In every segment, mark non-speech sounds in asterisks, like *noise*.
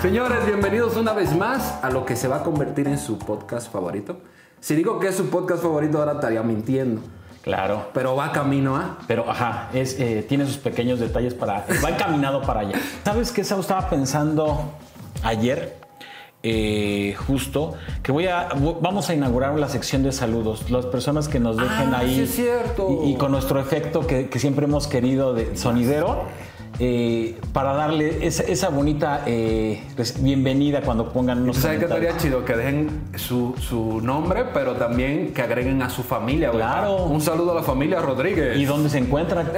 Señores, bienvenidos una vez más a lo que se va a convertir en su podcast favorito. Si digo que es su podcast favorito, ahora estaría mintiendo. Claro. Pero va camino a. Pero, ajá, es, eh, tiene sus pequeños detalles para. Va encaminado para allá. ¿Sabes qué, Sao? Estaba pensando ayer, eh, justo, que voy a. Vamos a inaugurar la sección de saludos. Las personas que nos dejen Ah, ahí. sí es cierto. Y, y con nuestro efecto que, que siempre hemos querido de sonidero. Eh, para darle esa, esa bonita eh, res- bienvenida cuando pongan unos ¿Sabes qué estaría chido? Que dejen su, su nombre, pero también que agreguen a su familia. ¿verdad? Claro. Un saludo a la familia Rodríguez. ¿Y dónde se encuentran?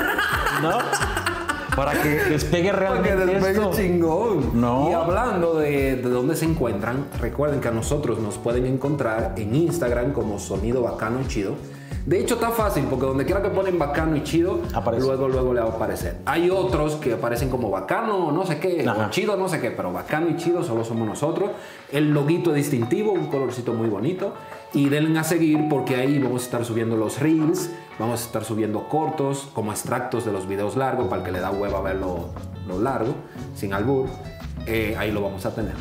*laughs* ¿No? Para que despegue Para que realmente despegue esto. chingón. No. Y hablando de, de dónde se encuentran, recuerden que a nosotros nos pueden encontrar en Instagram como Sonido Bacano y Chido. De hecho, está fácil porque donde quiera que ponen bacano y chido, Aparece. luego, luego le va a aparecer. Hay otros que aparecen como bacano, no sé qué, o chido, no sé qué, pero bacano y chido solo somos nosotros. El loguito es distintivo, un colorcito muy bonito. Y denle a seguir porque ahí vamos a estar subiendo los reels, vamos a estar subiendo cortos, como extractos de los videos largos, para el que le da hueva ver lo, lo largo, sin albur. Eh, ahí lo vamos a tener.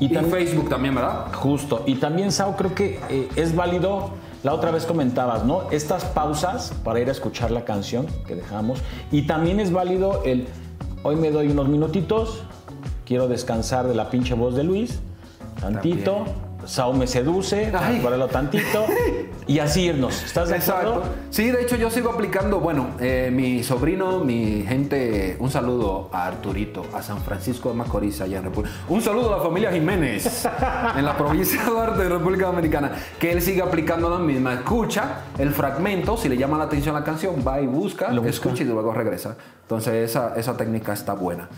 Y, Y también- Facebook también, ¿verdad? Justo. Y también, Sao, creo que eh, es válido, la otra vez comentabas, ¿no? Estas pausas para ir a escuchar la canción que dejamos. Y también es válido el, hoy me doy unos minutitos, quiero descansar de la pinche voz de Luis, tantito. Sao me seduce, acuérdalo tantito. *laughs* y así irnos. ¿Estás de acuerdo? Exacto. Sí, de hecho yo sigo aplicando, bueno, eh, mi sobrino, mi gente, un saludo a Arturito, a San Francisco de Macorís, allá en República. Un saludo a la familia Jiménez, en la provincia de Duarte, de República Dominicana, que él sigue aplicando la misma. Escucha el fragmento, si le llama la atención la canción, va y busca, Lo busca. escucha y luego regresa. Entonces esa, esa técnica está buena.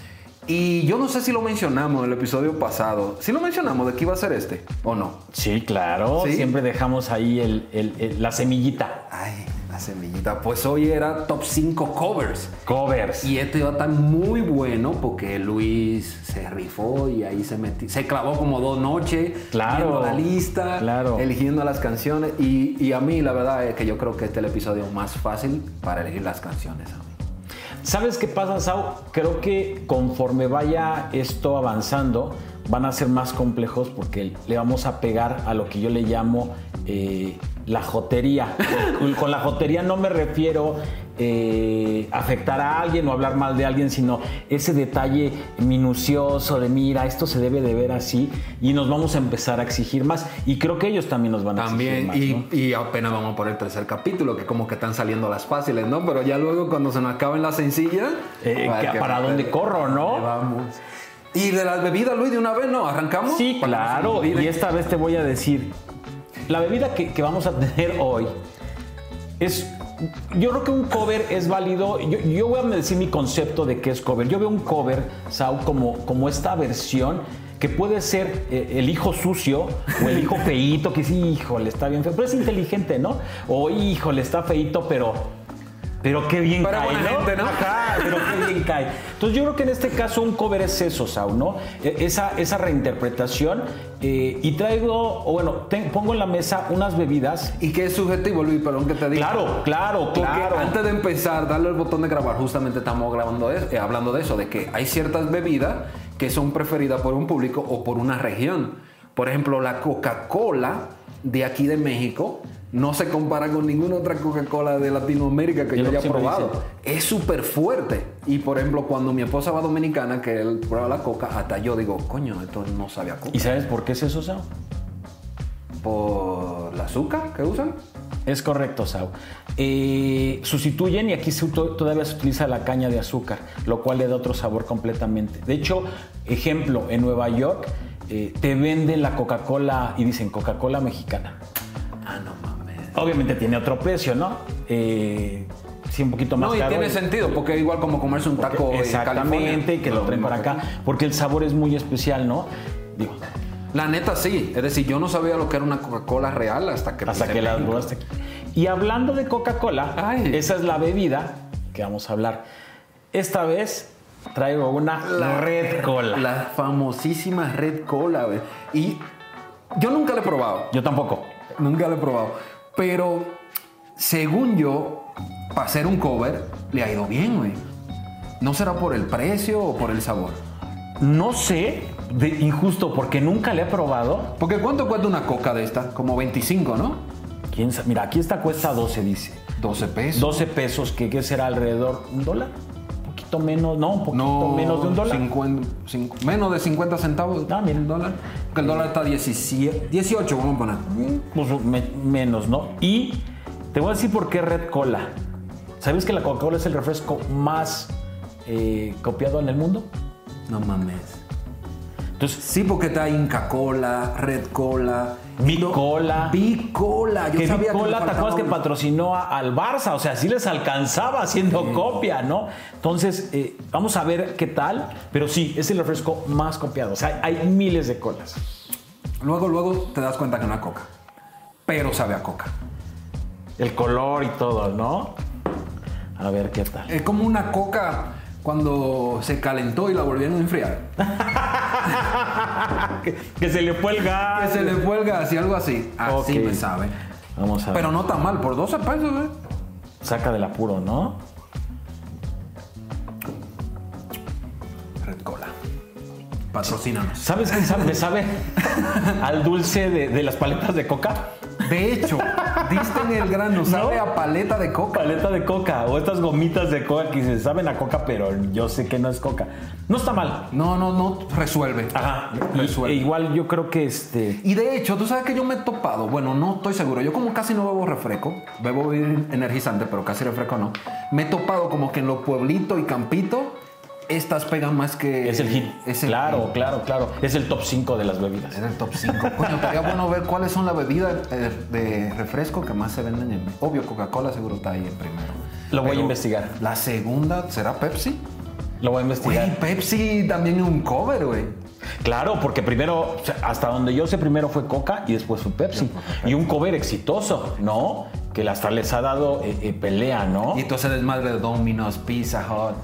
Y yo no sé si lo mencionamos en el episodio pasado. Si lo mencionamos de que iba a ser este o no. Sí, claro. ¿Sí? Siempre dejamos ahí el- el- el- la semillita. Ay, la semillita. Pues hoy era top 5 covers. Covers. Y este iba a estar muy bueno porque Luis se rifó y ahí se metió, se clavó como dos noches Claro, la lista, claro. eligiendo las canciones. Y, y a mí la verdad es que yo creo que este es el episodio más fácil para elegir las canciones. a mí. ¿Sabes qué pasa, Sau? Creo que conforme vaya esto avanzando, van a ser más complejos porque le vamos a pegar a lo que yo le llamo eh, la jotería. Con- la jotería no me refiero eh, afectar a alguien o hablar mal de alguien, sino ese detalle minucioso de mira, esto se debe de ver así y nos vamos a empezar a exigir más. Y creo que ellos también nos van a También, exigir más. y, ¿no? y apenas vamos por el tercer capítulo, que como que están saliendo las fáciles, ¿no? Pero ya luego cuando se nos acaben las sencillas... Eh, que- ¿Para dónde corro, no? Vamos. Y de las bebidas, Luis, de una vez, ¿no? ¿Arrancamos? Sí, claro. Y esta vez te voy a decir, la bebida que, vamos a tener hoy es... Yo creo que un cover es válido. Yo, yo voy a decir mi concepto de qué es cover. Yo veo un cover, Sau, como, como esta versión que puede ser eh, el hijo sucio o el hijo *laughs* feíto, que sí, híjole, está bien feo, pero es inteligente, ¿no? O híjole, está feíto, pero... Pero qué bien Pero cae, buena ¿no? gente, ¿no? Ajá, pero qué bien cae. Entonces yo creo que en este caso un cover es eso, Sau, ¿no? E- Esa, esa reinterpretación. eh, y traigo, o bueno, te- pongo en la mesa unas bebidas. Y que es subjetivo, Luis, perdón que te diga. Claro, claro, Porque claro. antes de empezar, darle el botón de grabar, justamente estamos grabando es- eh, hablando de eso, de que hay ciertas bebidas que son preferidas por un público o por una región. Por ejemplo, la Coca-Cola de aquí de México no se compara con ninguna otra Coca-Cola de Latinoamérica que yo haya probado. Es súper fuerte. Y por ejemplo, cuando mi esposa va a dominicana, que él prueba la coca, hasta yo digo, coño, esto no sabe a coca. ¿Y sabes por qué es eso, Sau? ¿Por el azúcar que usan? Es correcto, Sau. Eh, sustituyen y aquí se todavía se utiliza la caña de azúcar, lo cual le da otro sabor completamente. De hecho, ejemplo, en Nueva York eh, te venden la Coca-Cola y dicen Coca-Cola mexicana. Ah, no. Obviamente tiene otro precio, ¿no? Eh, sí, un poquito más No, y caro. tiene sentido, porque igual como comerse un taco en Exactamente, y que lo traen para acá, porque el sabor es muy especial, ¿no? Digo, La neta sí, es decir, yo no sabía lo que era una Coca-Cola real hasta que hasta que la probaste. Y hablando de Coca-Cola, esa es la bebida que vamos a hablar. Esta vez traigo una Red Cola. La famosísima Red Cola, güey. Y yo nunca la he probado. Yo tampoco. Nunca la he probado. Pero según yo, para hacer un cover, le ha ido bien, güey. ¿No será por el precio o por el sabor? No sé, de injusto, porque nunca le he probado. Porque ¿cuánto cuesta una coca de esta? Como 25, ¿no? ¿Quién sabe? Mira, aquí esta cuesta 12, dice. 12 pesos. 12 pesos, que ¿qué será alrededor? ¿Un dólar? Poquito menos, no, un poquito No, menos de un dólar. 50, cinco- menos de 50 centavos. Ah, mira. un dólar. Porque el dólar está 17, 18, vamos a poner. Pues me- menos, ¿no? Y te voy a decir por qué Red Cola. ¿Sabes que la Coca-Cola es el refresco más eh, copiado en el mundo? No mames. Entonces, Sí, porque está Inca Cola, Red Cola. Bicola. Bicola. Yo que sabía Cola, me ¿te acuerdas que patrocinó a- al Barça? O sea, sí les alcanzaba haciendo copia, ¿no? Entonces, eh, vamos a ver qué tal. Pero sí, es el refresco más copiado. O sea, hay miles de colas. Luego, luego te das cuenta que no es coca. Pero sabe a coca. El color y todo, ¿no? A ver qué tal. Es como una coca cuando se calentó y la volvieron a enfriar. *laughs* que, que se le fue el gas. Que se le cuelga así, algo así. Así me sabe. Vamos a ver. Pero no tan mal, por 12 pesos, ¿eh? Saca del apuro, ¿no? Red Cola. Patrocínanos. ¿Sabes qué sabe? Me sabe *laughs* al dulce de, de las paletas de coca. De hecho, diste en el grano, sabe ¿No? a paleta de coca. Paleta de coca o estas gomitas de coca que se saben a coca, pero yo sé que no es coca. No está mal. No, no, no, resuelve. Ajá. Resuelve. e igual yo creo que este. Y de hecho, tú sabes que yo me he topado, bueno, no estoy seguro, yo como casi no bebo refresco, bebo energizante, pero casi refresco no. Me he topado como que en los pueblitos y campitos, estas pegan más que... Es el hit. Es el claro, hit. claro, claro. Es el top 5 de las bebidas. Es el top 5. Coño, estaría bueno ver cuáles son las bebidas eh, de refresco que más se venden en... Obvio, Coca-Cola seguro está ahí en primero. Lo voy a investigar. La segunda, ¿será Pepsi? Lo voy a investigar. Güey, Pepsi también es un cover, güey. Claro, porque primero, hasta donde yo sé, primero fue Coca y después fue Pepsi. Y un cover exitoso, ¿no? Que hasta les ha dado eh, eh, pelea, ¿no? Y todo ese desmadre de Domino's, Pizza Hut,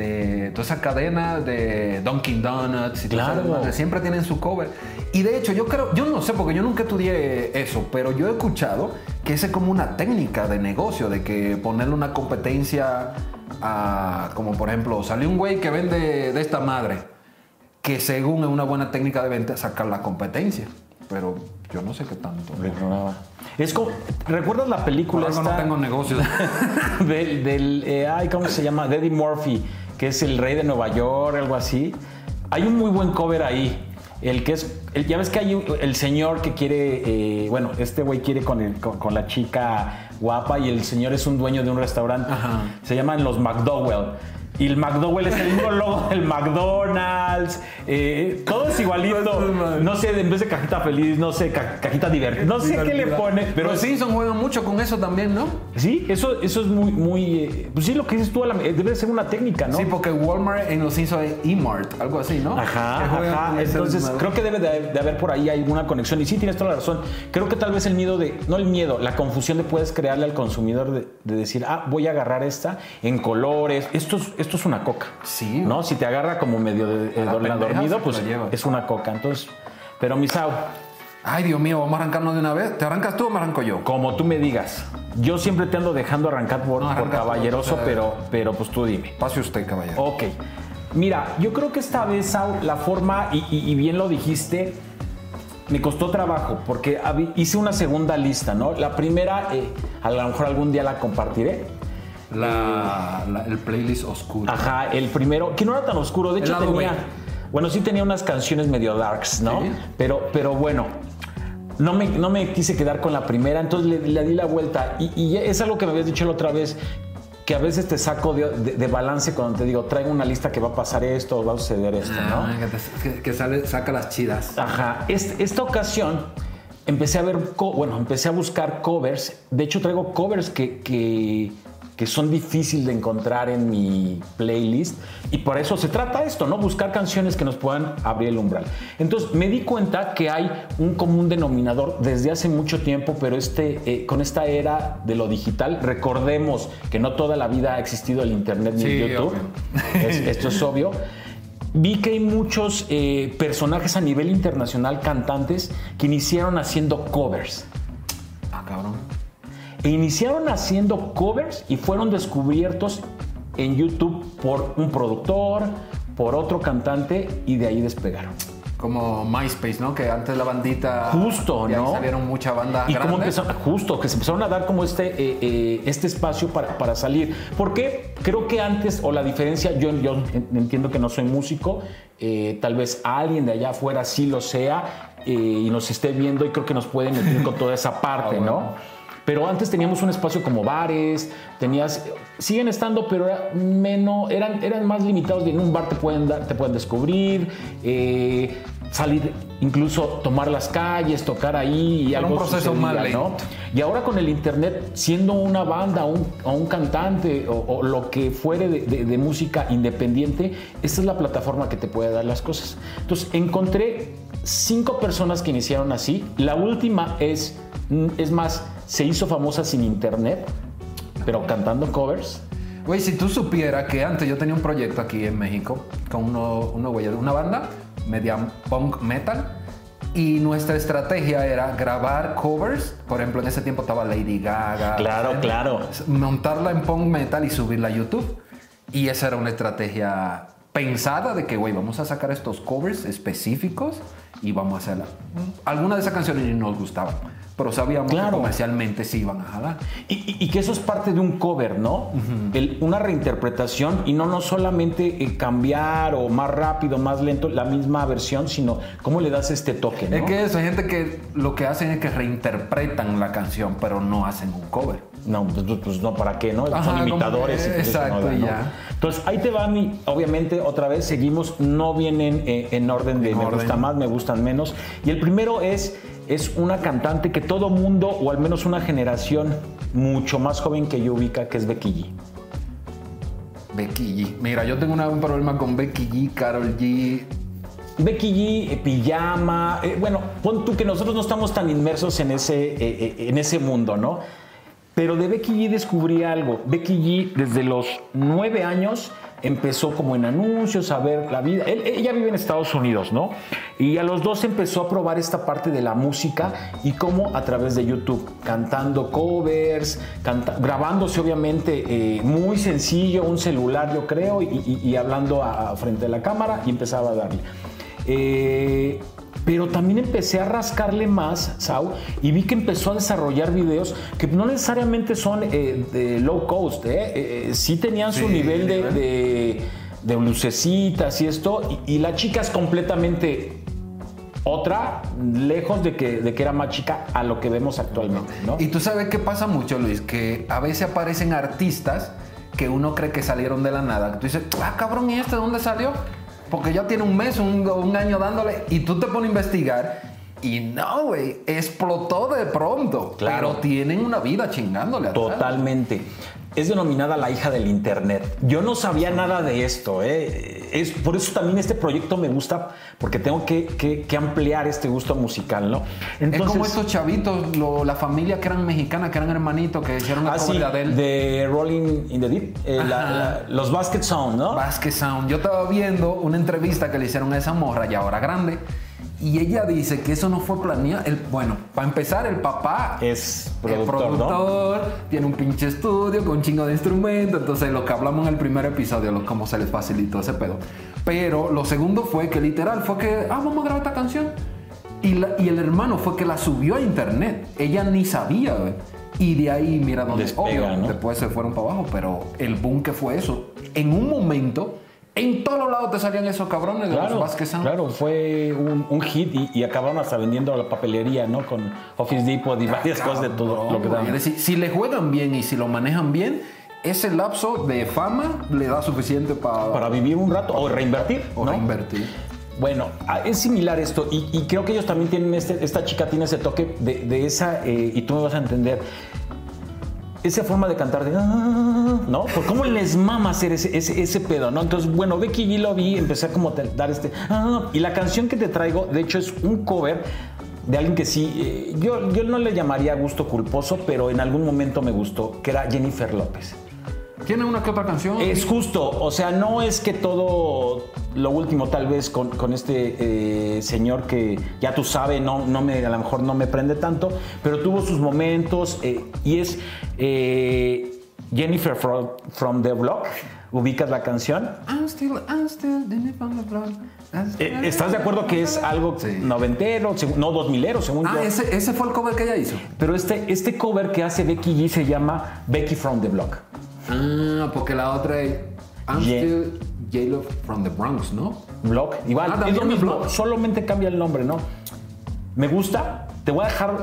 de toda esa cadena de Dunkin' Donuts y todo Claro. desmadre, siempre tienen su cover. Y de hecho, yo creo, yo no sé, porque yo nunca estudié eso, pero yo he escuchado que esa es como una técnica de negocio, de que ponerle una competencia a, como por ejemplo, salió un güey que vende de esta madre, que según es una buena técnica de venta, sacar la competencia. Pero yo no sé qué tanto. Ignoraba. Es como, ¿recuerdas la película esta no tengo negocios. *laughs* del, del, eh, ay, ¿cómo se llama? De Eddie Murphy, que es el rey de Nueva York, algo así. Hay un muy buen cover ahí. El que es, el- ya ves que hay un- el señor que quiere, eh, bueno, este güey quiere con, el- con, con la chica guapa y el señor es un dueño de un restaurante. Ajá. Se llaman los McDowell. Y el McDowell es el mismo logo *laughs* del McDonald's. eh, todo es igualito. No sé, en vez de cajita feliz, no sé, ca- cajita divertida. No sé qué le pone. Pero los sí, Simpsons juegan mucho con eso también, ¿no? sí, eso, eso es muy, muy. eh, pues sí, lo que dices tú, eh, debe ser una técnica, ¿no? Sí, porque Walmart en los Simpsons es E-Mart, algo así, ¿no? Ajá, ajá. Entonces, creo que debe de, de haber por ahí alguna conexión. Y sí, tienes toda la razón. Creo que tal vez el miedo de, no el miedo, la confusión de puedes crearle al consumidor de, de decir, ah, voy a agarrar esta en colores. Esto es, esto es una coca. Sí. ¿No? Si te agarra como medio de, eh, la dormido, pendeja pues es una coca. Entonces, pero Misao, Ay, Dios mío, vamos a arrancarnos de una vez. ¿Te arrancas tú o me arranco yo? como tú me digas, yo siempre te ando dejando arrancar por, No, por arranca tú, caballeroso, pero, pero pues tú dime. Pase usted, caballero. Ok. Mira, yo creo que esta vez, Sau, la forma, y, y- y bien lo dijiste, me costó trabajo porque hice una segunda lista, ¿no? La primera, eh, a lo mejor algún día la compartiré. La, la- el playlist oscuro. Ajá, el primero, que no era tan oscuro, de hecho tenía, B. bueno, sí tenía unas canciones medio darks, ¿no? Sí. Pero, pero bueno, no me, no me quise quedar con la primera, entonces le, le di la vuelta. Y, y es algo que me habías dicho la otra vez, que a veces te saco de, de- de balance cuando te digo, traigo una lista que va a pasar esto, va a suceder esto, ¿no? Ah, que, sale, saca las chidas. Ajá. Est- esta ocasión empecé a ver, bueno, empecé a buscar covers. De hecho, traigo covers que, que, que son difíciles de encontrar en mi playlist. Y por eso se trata esto, ¿no? Buscar canciones que nos puedan abrir el umbral. Entonces, me di cuenta que hay un común denominador desde hace mucho tiempo, pero este, eh, con esta era de lo digital, recordemos que no toda la vida ha existido el Internet ni Sí, YouTube. Es- esto es obvio. Vi que hay muchos eh, personajes a nivel internacional, cantantes, que iniciaron haciendo covers. Ah, cabrón. E iniciaron haciendo covers y fueron descubiertos en YouTube por un productor, por otro cantante y de ahí despegaron. Como MySpace, ¿no? Que antes la bandita. Justo, y ahí ¿no? salieron muchas bandas Y cómo grandes. empezaron, justo, que se empezaron a dar como este, eh, eh, este espacio para, para salir. Porque creo que antes, o la diferencia, yo, yo en- entiendo que no soy músico, eh, tal vez alguien de allá afuera sí lo sea y nos esté viendo y creo que nos puede meter con toda esa *laughs* parte, Ah, bueno. ¿no? Pero antes teníamos un espacio como bares, tenías, siguen estando, pero era menos, eran, eran más limitados. En un bar te pueden dar, te pueden descubrir, eh, salir, incluso tomar las calles, tocar ahí y Era algo un proceso sucedía, ¿no? Y ahora con el internet, siendo una banda un, o un cantante o, o lo que fuere de, de- de música independiente, esta es la plataforma que te puede dar las cosas. Entonces encontré cinco personas que iniciaron así. La última es, es más, se hizo famosa sin internet, pero cantando covers. Güey, si tú supieras que antes yo tenía un proyecto aquí en México con uno, uno una banda media punk metal y nuestra estrategia era grabar covers. Por ejemplo, en ese tiempo estaba Lady Gaga. Claro, ¿eh? claro. Montarla en punk metal y subirla a YouTube. Y esa era una estrategia pensada de que, güey, vamos a sacar estos covers específicos y vamos a hacerla. Algunas de esas canciones ni nos gustaban, pero sabíamos Claro. que comercialmente sí iban a jalar. Y, y- y que eso es parte de un cover, ¿no? El- una reinterpretación y no, no solamente eh, cambiar o más rápido, más lento la misma versión, sino cómo le das este toque, ¿no? Es que eso, hay gente que lo que hacen es que reinterpretan la canción, pero no hacen un cover. No, pues, pues, no, ¿para qué, no? Ajá, Son imitadores. que- y pues exacto, no da, ¿no? ya. Entonces, ahí te van y obviamente otra vez seguimos, no vienen eh, en orden de En me orden. gusta más, me gustan menos. Y el primero es, es una cantante que todo mundo, o al menos una generación mucho más joven que yo ubica, que es Becky G. Becky G. Mira, yo tengo una- un problema con Becky G, Carol G. Becky G, eh, pijama, eh, bueno, pon tú que nosotros no estamos tan inmersos en ese, eh, eh, en ese mundo, ¿no? Pero de Becky G descubrí algo. Becky G desde los nueve años empezó como en anuncios a ver la vida. Ella vive en Estados Unidos, ¿no? Y a los dos empezó a probar esta parte de la música y cómo a través de YouTube, cantando covers, grabándose obviamente eh, muy sencillo, un celular yo creo, y, hablando frente a la cámara y empezaba a darle. Eh, pero también empecé a rascarle más, Sau, y vi que empezó a desarrollar videos que no necesariamente son eh, de low cost, ¿eh? Eh, eh, sí tenían su Sí, nivel de, de, de lucecitas y esto, y, y la chica es completamente otra, lejos de que, de que era más chica a lo que vemos actualmente, ¿no? Y tú sabes qué pasa mucho, Luis, que a veces aparecen artistas que uno cree que salieron de la nada. Tú dices, ah, cabrón, ¿y este de dónde salió? Porque ya tiene un mes, un, un año dándole, y tú te pones a investigar. Y no, güey, explotó de pronto. Claro. Pero tienen una vida chingándole. atrás. Totalmente. Es denominada la hija del internet. Yo no sabía nada de esto. ¿eh? Es, por eso también este proyecto me gusta, porque tengo que, que- que ampliar este gusto musical, ¿no? es como estos chavitos, lo- la familia que eran mexicanas, que eran hermanitos, que hicieron la Ah, sí, de Rolling in the Deep, eh, la- Ajá. la- los Basket Sound, ¿no? Basket Sound. Yo estaba viendo una entrevista que le hicieron a esa morra, ya ahora grande, y ella dice que eso no fue planeado. El, bueno, para empezar, el papá Es el productor, ¿no? productor, tiene un pinche estudio con un chingo de instrumentos. Entonces, lo que hablamos en el primer episodio, lo, cómo se les facilitó ese pedo. Pero lo segundo fue que literal fue que, ah, vamos a grabar esta canción. Y, la- y el hermano fue que la subió a internet. Ella ni sabía, güey. Y de ahí, mira dónde Despega, obvio, ¿no? Después se fueron para abajo, pero el boom que fue eso. En un momento, en todos lados te salían esos cabrones de Claro, los Sound. claro, fue un, un hit y, y acabaron hasta vendiendo la papelería, ¿no? Con Office Depot y varias cosas de todo lo que dan. Es decir, si le juegan bien y si lo manejan bien, ese lapso de fama le da suficiente pa- Para vivir un rato o reinvertir, o ¿no? reinvertir. Bueno, ah, es similar esto y, y creo que ellos también tienen, este, esta chica tiene ese toque de, de esa, eh, y tú me vas a entender, esa forma de cantar de, "Ah", ¿no? Por cómo les mama hacer ese, pedo, ¿no? Entonces, bueno, Becky G lo vi, empecé a como dar este, "Ah", y la canción que te traigo, de hecho, es un cover de alguien que sí, eh, yo, yo no le llamaría gusto culposo, pero en algún momento me gustó, que era Jennifer López. ¿Tiene una que otra canción? Es justo, o sea, no es que todo lo último tal vez con, con este eh, señor que ya tú sabes, no, no me, a lo mejor no me prende tanto, pero tuvo sus momentos eh, y es eh, Jennifer from, from the Block. ¿Ubicas la canción? I'm still, I'm still on the block. ¿Estás de acuerdo que es algo Sí. noventero, no dos milero, según Ah, yo? ese, ese fue el cover que ella hizo. Pero este, este cover que hace Becky G se llama Becky from the Block. Ah, porque la otra es I'm Yeah. still J-Lo from the Bronx, ¿no? Block, igual, Ah, es lo también mismo, Block. solamente cambia el nombre, ¿no? Me gusta, te voy a dejar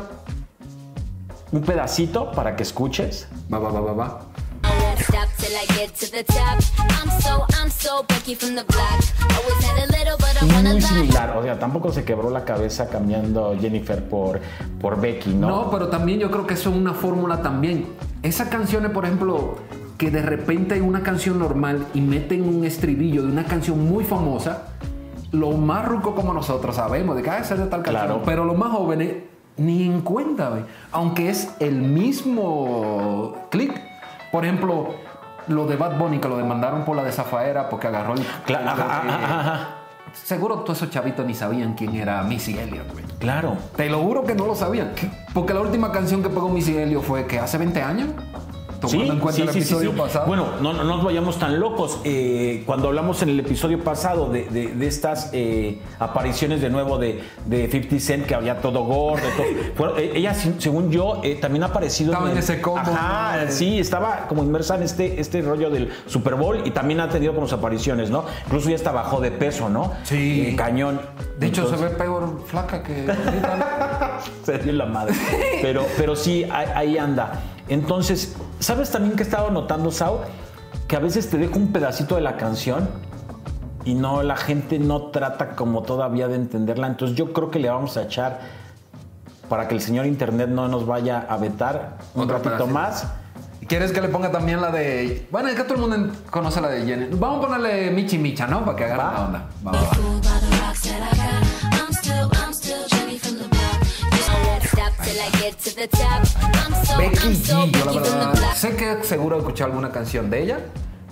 un pedacito para que escuches. Va, va, va, va, va. I won't stop till I get to the top. I'm so, I'm so Becky from the block. Always had a little, but I wanna Muy similar, o sea, tampoco se quebró la cabeza cambiando Jennifer por, por Becky, ¿no? No, pero también yo creo que eso es una fórmula también. Esas canciones, por ejemplo, que de repente hay una canción normal y meten un estribillo de una canción muy famosa, lo más ruco como nosotros sabemos de que ah, es de tal canción, Claro. pero los más jóvenes ni en cuenta, güey. aunque es el mismo click. Por ejemplo, lo de Bad Bunny que lo demandaron por la de Zafaera porque agarró el... Cla- ajá, ajá, ajá. Seguro todos esos chavitos ni sabían quién era Missy Elliott, güey. Claro. Te lo juro que no lo sabían. Porque la última canción que pegó Missy Elliott fue que hace 20 años. Tomando en cuenta el episodio pasado. Bueno, no, no nos vayamos tan locos. Eh, cuando hablamos en el episodio pasado de, de- de estas eh, apariciones de nuevo de, de 50 Cent, que había todo gordo, todo, *laughs* bueno, eh, ella, según yo, eh, también ha aparecido Estaba en el- ese combo, Ajá, ¿no? sí, estaba como inmersa en este, este rollo del Super Bowl y también ha tenido como sus apariciones, ¿no? Incluso ya hasta bajó de peso, ¿no? Sí. Cañón. de hecho, Entonces- se ve peor flaca que *laughs* se dio la madre. Pero, pero sí, ahí, ahí anda. Entonces, ¿sabes también que he estado notando, Sau? Que a veces te dejo un pedacito de la canción y no, la gente no trata como todavía de entenderla. Entonces yo creo que le vamos a echar para que el señor internet no nos vaya a vetar un ratito pedacito. más. ¿Quieres que le ponga también la de. Bueno, es que todo el mundo conoce la de Jenny. Vamos a ponerle Michi Micha, ¿no? Para que agarre Va. la onda. Va, va, Becky G, yo la verdad sé que seguro escuché alguna canción de ella,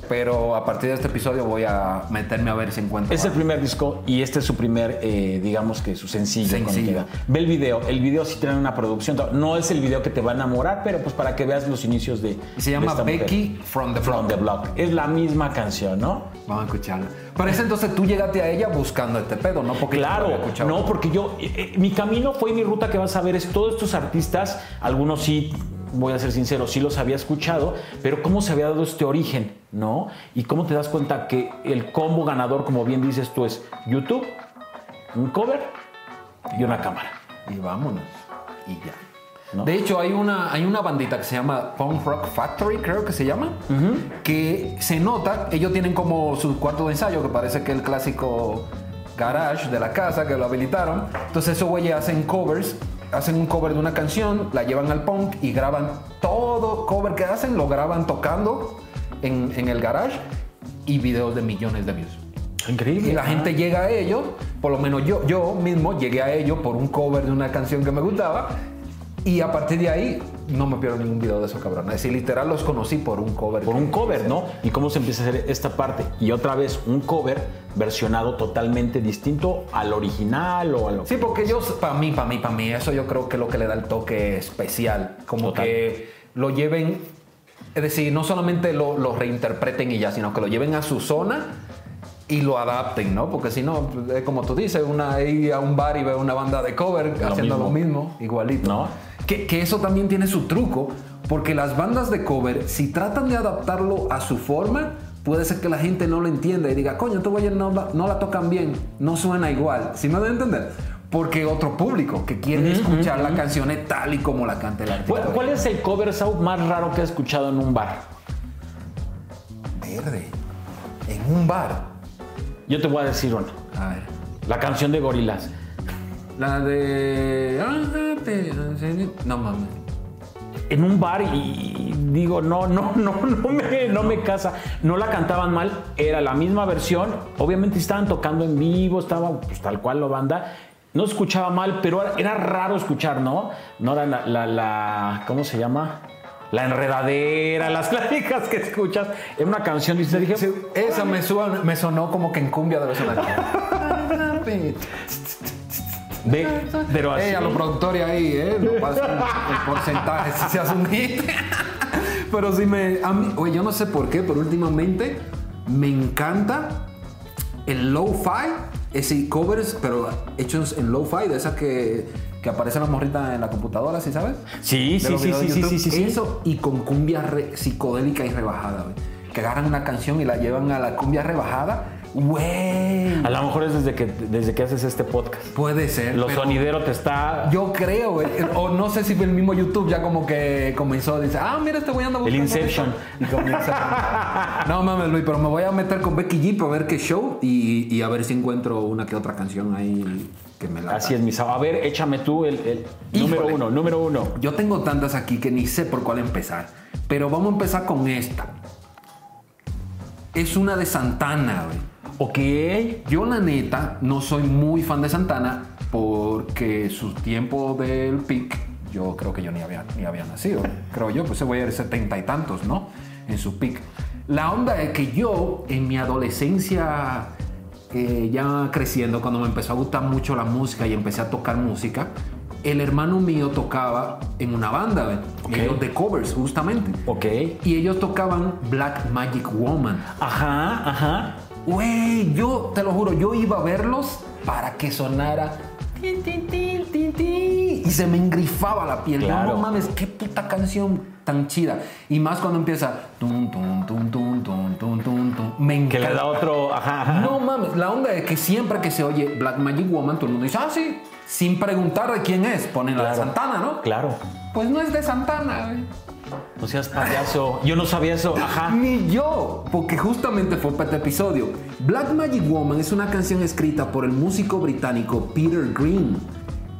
pero a partir de este episodio voy a meterme a ver si encuentro. Es el primer disco y este es su primer, eh, digamos que su sencillo. Sencillo. Ve el video. El video sí tiene una producción. No es el video que te va a enamorar, pero pues para que veas los inicios de. Y se de llama mujer. Becky from the From Block. the Block. Es la misma canción, ¿no? Vamos a escucharla. Pero es entonces tú llegaste a ella buscando este pedo, ¿no? Porque Claro, no, porque yo, eh, eh, mi camino fue mi ruta que vas a ver es todos estos artistas, algunos sí, voy a ser sincero, sí los había escuchado, pero cómo se había dado este origen, ¿no? Y cómo te das cuenta que el combo ganador, como bien dices tú, es YouTube, un cover y una cámara. Y vámonos. Y ya. ¿No? De hecho, hay una, hay una bandita que se llama Punk Rock Factory, creo que se llama, que se nota, ellos tienen como su cuarto de ensayo, que parece que el clásico garage de la casa, que lo habilitaron. Entonces esos güeyes hacen covers, hacen un cover de una canción, la llevan al punk y graban todo cover que hacen, lo graban tocando en, en el garage y videos de millones de views. Increíble. Y la gente llega a ellos, por lo menos yo, yo mismo llegué a ellos por un cover de una canción que me gustaba. Y a partir de ahí no me pierdo ningún video de esos cabrones. Es decir, literal los conocí por un cover. por un cover, ¿no? Y cómo se empieza a hacer esta parte. Y otra vez, un cover versionado totalmente distinto al original o a lo Sí, porque ellos, para mí, para mí, para mí, eso yo creo que es lo que le da el toque especial. Como Total. que lo lleven, es decir, no solamente lo, lo reinterpreten y ya, sino que lo lleven a su zona y lo adapten, ¿no? Porque si no, es como tú dices, una ir a un bar y ver una banda de cover Lo haciendo mismo. lo mismo, igualito. ¿No? Que, que eso también tiene su truco, porque las bandas de cover, si tratan de adaptarlo a su forma, puede ser que la gente no lo entienda y diga, coño, estos güeyes no, la- no la tocan bien, no suena igual. ¿Sí me deben entender? Porque otro público que quiere escuchar las canciones tal y como la canta el artista. ¿Cuál, cuál es el cover Sau más raro que has escuchado en un bar? Verde. En un bar. Yo te voy a decir una. A ver. La canción de Gorilas. La de... ah, te- No mames. En un bar y digo, no, no, *laughs* no, no me, no me casa. No la cantaban mal, era la misma versión. Obviamente estaban tocando en vivo, estaba pues, tal cual la banda. No escuchaba mal, pero era, raro escuchar, ¿no? No era la, la, la- ¿cómo se llama? La enredadera, las *laughs* clásicas que escuchas. Era una canción, y te dije, Sí, esa me, suena- me sonó como que en cumbia debe sonar. *laughs* ve, pero así. Ey, a los productores ahí, ¿eh? No pasan el porcentaje si se hace un hit. pero sí me... A mí, oye, yo no sé por qué, pero últimamente Me encanta el lo-fi, ese covers, pero hechos en lo-fi, de esas que, que aparecen las morritas en la computadora, ¿sí sabes? Sí, De sí, sí, sí, sí, sí, sí. Eso y con cumbia re- psicodélica y rebajada, güey. Que agarran una canción y la llevan a la cumbia rebajada. Güey. A lo mejor es desde que, desde que haces este podcast. Puede ser. Lo sonidero te está... Yo creo, güey. O no sé si fue el mismo YouTube ya como que comenzó. Dice, ah, mira, este güey anda buscando. Inception. esto". Y comienza. no mames, Luis, pero me voy a meter con Becky G para ver qué show y, y a ver si encuentro una que otra canción ahí que me la. Así es, mi. A ver, échame tú el, el Híjole. número uno, número uno. Yo tengo tantas aquí que ni sé por cuál empezar. Pero vamos a empezar con esta. Es una de Santana, güey. Ok. Yo la neta no soy muy fan de Santana porque su tiempo del pick, yo creo que yo ni había, ni había nacido. Creo yo, pues ese güey era setenta y tantos, ¿no? En su pick. La onda es que yo en mi adolescencia, eh, ya creciendo, cuando me empezó a gustar mucho la música y empecé a tocar música, el hermano mío tocaba en una banda, ¿ven? Ok. ellos de covers, justamente. Ok. Y ellos tocaban Black Magic Woman. Ajá, ajá. Güey, yo te lo juro, yo iba a verlos para que sonara. tin, tin, tin, tin, tin, Y se me engrifaba la piel. Claro. no mames, qué puta canción tan chida. Y más cuando empieza. Tum, tum, tum, tum, tum, tum, tum, tum. Me Que encanta. le da otro... Ajá, ajá. No mames, la onda es que siempre que se oye Black Magic Woman, todo el mundo dice, ah, sí. Sin preguntar de quién es, ponen la de Claro. Santana, ¿no? Claro. Pues no es de Santana, güey. No seas payaso. Yo no sabía eso. Ajá. Ni yo, porque justamente fue para este episodio. Black Magic Woman es una canción escrita por el músico británico Peter Green,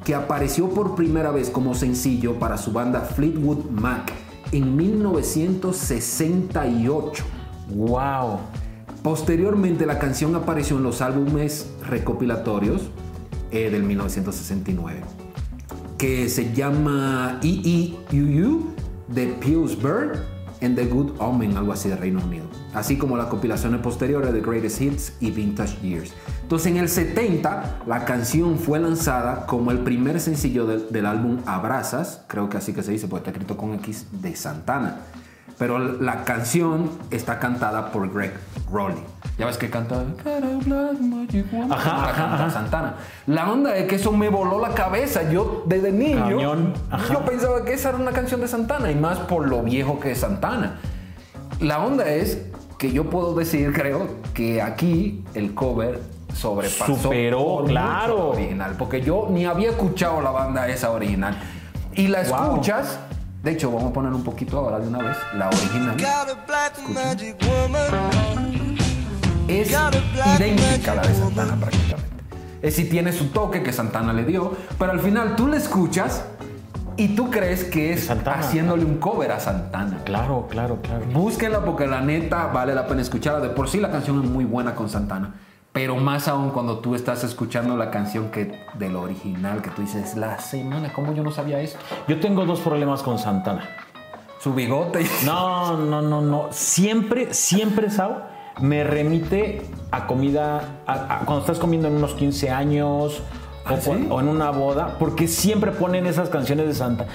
que apareció por primera vez como sencillo para su banda Fleetwood Mac en 1968. Wow. Posteriormente la canción apareció en los álbumes recopilatorios eh, del 1969, que se llama EEUU de Pius Bird and The Good Omen, algo así de Reino Unido, así como las compilaciones posteriores de Greatest Hits y Vintage Years. Entonces en el 70 la canción fue lanzada como el primer sencillo del, del álbum Abrazas, creo que así que se dice, porque está escrito con X, de Santana. Pero la canción está cantada por Greg Rowley. Ya ves que canta. Ajá, ajá, canta ajá. Santana. La onda es que eso me voló la cabeza. Yo desde niño Cañón, yo pensaba que esa era una canción de Santana y más por lo viejo que es Santana. La onda es que yo puedo decir, creo, que aquí el cover sobrepasó Superó, claro. la original, porque yo ni había escuchado la banda esa original. Y la Wow. escuchas, de hecho, vamos a poner un poquito ahora de una vez la original. Es idéntica a la de Santana prácticamente. Es si tiene su toque que Santana le dio, pero al final tú la escuchas y tú crees que es Santana. haciéndole un cover a Santana. Claro, claro, claro. Búsquenla porque la neta vale la pena escucharla. De por sí la canción es muy buena con Santana. Pero más aún cuando tú estás escuchando la canción que del original, que tú dices, la semana, ¿cómo yo no sabía eso? Yo tengo dos problemas con Santana. Su bigote. y- No, no, no, no. Siempre, siempre, Sao, me remite a comida, a- a cuando estás comiendo en unos 15 años o, ¿Ah, sí? o en una boda, porque siempre ponen esas canciones de Santa.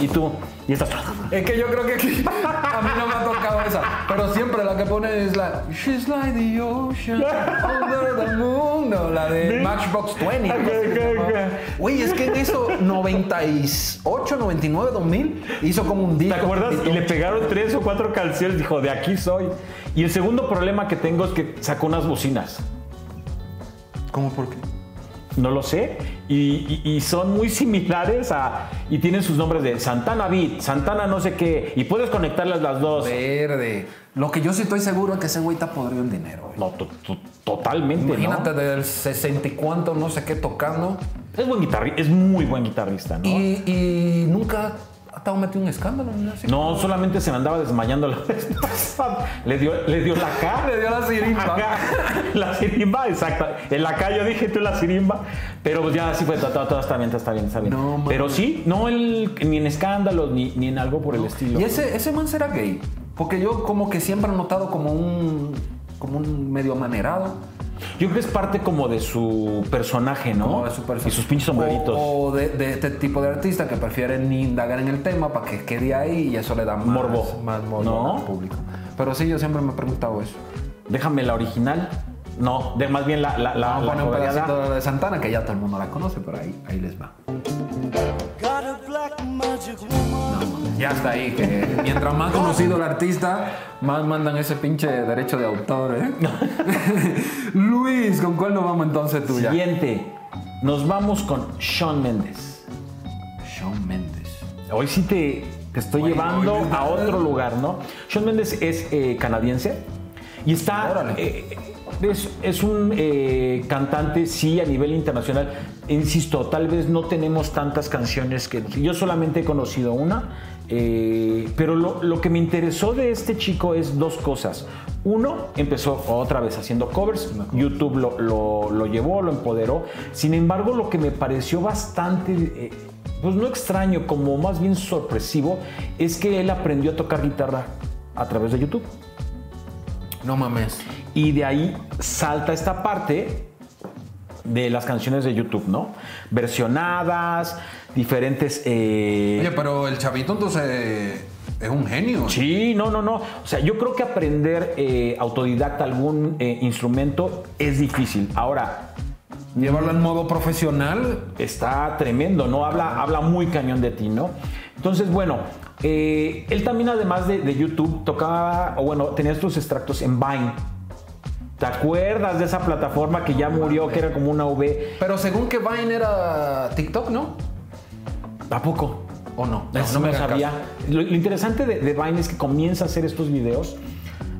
Y tú, y estás. Es que yo creo que aquí *laughs* a mí no me ha tocado esa, pero siempre la que ponen es la She's like the ocean under the moon, no, la de Matchbox 20. algo así que se Ok, ok, llama. Güey, es que en eso 98, 99, 2000 hizo como un ¿Te disco. acuerdas? Y le pegaron tres o cuatro canciones, dijo, de aquí soy. Y el segundo problema que tengo es que sacó unas bocinas. ¿Cómo por qué? No lo sé. Y, y- y son muy similares a. Y tienen sus nombres de Santana Beat, Santana no sé qué. Y puedes conectarlas las dos. Verde. Lo que yo sí estoy seguro es que ese güey está podrido en dinero. güey. No, to- to- totalmente. Imagínate ¿no? del 60 y cuánto, no sé qué, tocando. Es buen guitarrista, es muy buen guitarrista, ¿no? Y, y nunca ha estado metido en un escándalo. ¿no? Así No, solamente se me andaba desmayando la *laughs* vez pasada. Le dio, le dio la cara. Le dio la sirimba. Ajá, La sirimba, exacto. En la calle yo dije tú la sirimba. Pero pues ya sí fue todo, todo está bien, está bien, está bien. No, pero sí, no el, ni en escándalos, ni, ni en algo por el estilo. ¿Y ese, ese man será gay? Porque yo como que siempre he notado como un, como un medio amanerado. Yo creo que es parte como de su personaje, ¿no? como de su persona. Y sus pinches sombreritos. O, o de, de este tipo de artista que prefieren ni indagar en el tema para que quede ahí y eso le da más Morbo. más morbo ¿No? al público. Pero sí, yo siempre me he preguntado eso. Déjame la original. No, de más bien la, la, la, Vamos a la coreada. pedacito de Santana, que ya todo el mundo la conoce, pero ahí, ahí les va. Got a black magic woman. Ya está ahí, que mientras más conocido el artista, más mandan ese pinche derecho de autor, ¿eh? *laughs* Luis, ¿con cuál nos vamos entonces tú ya? Siguiente. Nos vamos con Shawn Mendes. Shawn Mendes. Hoy sí te, te estoy Bueno, llevando a otro lugar, ¿no? Shawn Mendes es eh, canadiense y está. Eh, es, es un eh, cantante, sí, a nivel internacional. Insisto, tal vez no tenemos tantas canciones que. Yo solamente he conocido una. Eh, pero lo, lo que me interesó de este chico es dos cosas. Uno, empezó otra vez haciendo covers. YouTube lo, lo- lo llevó, lo empoderó. Sin embargo, lo que me pareció bastante. eh, pues no extraño, como más bien sorpresivo, es que él aprendió a tocar guitarra a través de YouTube. No mames. Y de ahí salta esta parte de las canciones de YouTube, ¿no? Versionadas, diferentes... eh, Oye, pero el chavito entonces es un genio. Sí, no, no, no. O sea, yo creo que aprender eh, autodidacta algún eh, instrumento es difícil. Ahora, Llevarlo en modo profesional. está tremendo, ¿no? Habla, habla muy cañón de ti, ¿no? Entonces, bueno, eh, él también además de, de YouTube tocaba, o bueno, tenía estos extractos en Vine. ¿Te acuerdas de esa plataforma que ya murió, que era como una V? Pero según que Vine era TikTok, ¿no? ¿A poco? ¿O no? Eso no, me sabía. Lo, lo interesante de, de Vine es que comienza a hacer estos videos.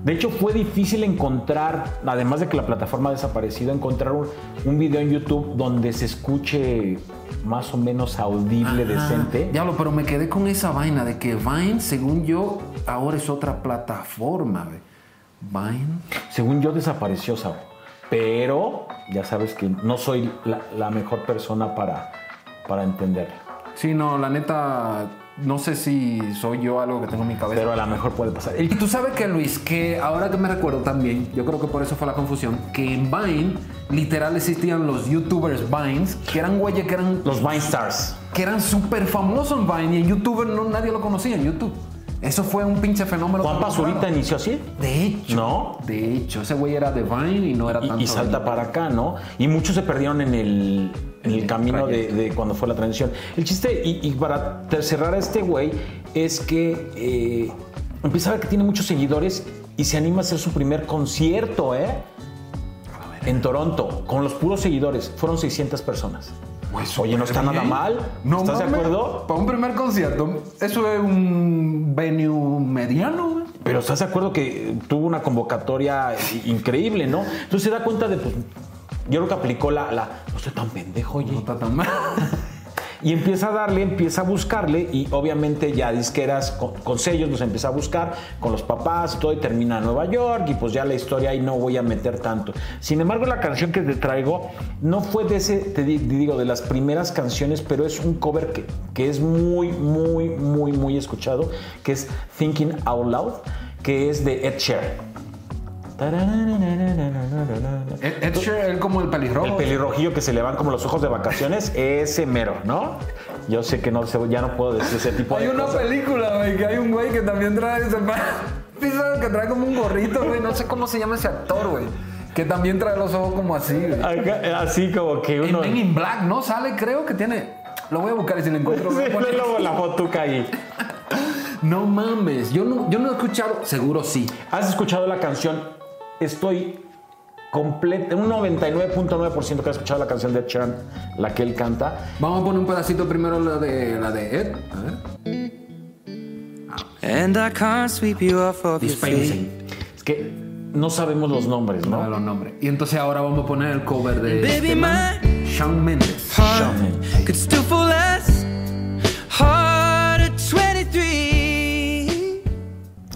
De hecho, fue difícil encontrar, además de que la plataforma ha desaparecido, encontrar un, un video en YouTube donde se escuche más o menos audible, decente. Diablo, pero me quedé con esa vaina de que Vine, según yo, ahora es otra plataforma. Vine. Según yo, desapareció, Sao. Pero ya sabes que no soy la, la mejor persona para, para entenderlo. Sí, no, la neta, no sé si soy yo algo que tengo en mi cabeza. Pero a lo mejor puede pasar. Y tú sabes que Luis, que ahora que me recuerdo también, yo creo que por eso fue la confusión, que en Vine literal existían los youtubers Vines, que eran güeyes que eran Los Vine Stars. que eran súper famosos en Vine y en YouTube no, nadie lo conocía en YouTube. Eso fue un pinche fenómeno. Juan Pazurita inició así. De hecho. ¿No? De hecho, ese güey era de Vine y no era tanto. y, y salta para acá, ¿no? Y muchos se perdieron en el, en el camino de, de cuando fue la transición. El chiste, y, y para cerrar a este güey, es que eh, empieza a ver que tiene muchos seguidores y se anima a hacer su primer concierto, ¿eh? En Toronto, con los puros seguidores. Fueron 600 personas. Pues, Oye, no está nada mal. No ¿Estás de acuerdo? Para un primer concierto, eso es un venue mediano. güey. Pero estás de acuerdo que tuvo una convocatoria increíble, ¿no? Entonces se da cuenta de, pues, yo creo que aplicó la, la no estoy tan pendejo, oye. No está tan mal. Y empieza a darle, empieza a buscarle y obviamente ya disqueras con, sellos los empieza a buscar con los papás y todo y termina en Nueva York y pues ya la historia ahí no voy a meter tanto. Sin embargo la canción que te traigo no fue de ese, te di- digo, de las primeras canciones, pero es un cover que, que es muy, muy, muy, muy escuchado, que es Thinking Out Loud, que es de Ed Sheeran. Ed Ed Sheeran, él como el pelirrojo. El pelirrojillo que se le van como los ojos de vacaciones, ese mero, ¿no? Yo sé que no, ya no puedo decir ese tipo Hay de una cosas. película, güey, que hay un güey que también trae ese *laughs* que trae como un gorrito, güey. No sé cómo se llama ese actor, güey. Que también trae los ojos como así, güey. Así como que En uno... Men in Black, ¿no? Sale, creo que tiene. Lo voy a buscar y si lo encuentro. Sí, luego la fotuca ahí. *laughs* No mames, yo no, yo no he escuchado. Seguro sí. ¿Has escuchado la canción? Estoy completo, un 99.9% que has escuchado la canción de Ed Sheeran, la que él canta. Vamos a poner un pedacito primero la de la de Ed. A ver. And I can't sweep you off of your feet. Es que no sabemos los nombres, No ¿no? los nombres. Y entonces ahora vamos a poner el cover de Baby, este man, Shawn Mendes. Heart could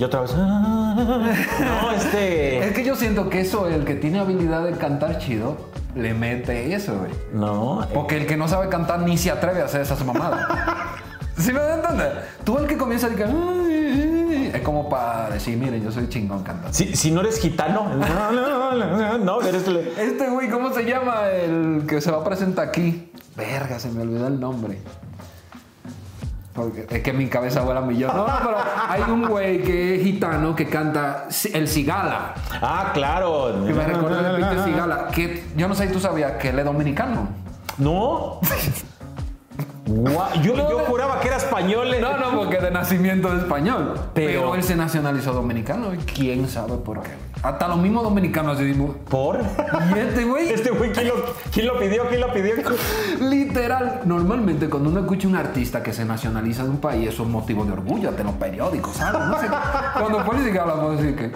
Y otra vez... No, este... *laughs* Es que yo siento que eso, el que tiene habilidad de cantar chido, le mete eso, güey. No, Porque el que no sabe cantar ni se atreve a hacer esas mamadas. *laughs* ¿Sí me entender? Tú el que comienza a decir, es como para decir, miren, yo soy chingón cantando. si, si no eres gitano, *laughs* no, no, no, no, eres... le- Este güey, ¿cómo se llama? El que se va a presentar aquí. Verga, se me olvidó el nombre. Porque es que mi cabeza vuela millón. No, no, pero hay un güey que es gitano que canta el Cigala. Ah, claro. Que me recuerda de Peter Cigala. Que yo no sé si tú sabías que él es dominicano. No. *laughs* Yo juraba que era español. eh. No, no, porque de nacimiento es español. Pero, Pero- él se nacionalizó dominicano y quién sabe por qué. Hasta los mismos dominicanos decidimos. ¿Por? Y este güey, *laughs* Este güey, ¿quién lo, quién lo pidió? ¿Quién lo pidió? literal, normalmente cuando uno escucha un artista que se nacionaliza de un país, eso es motivo de orgullo ante los periódicos, ¿sabes? No sé. Cuando fue el Cigala, a decir que,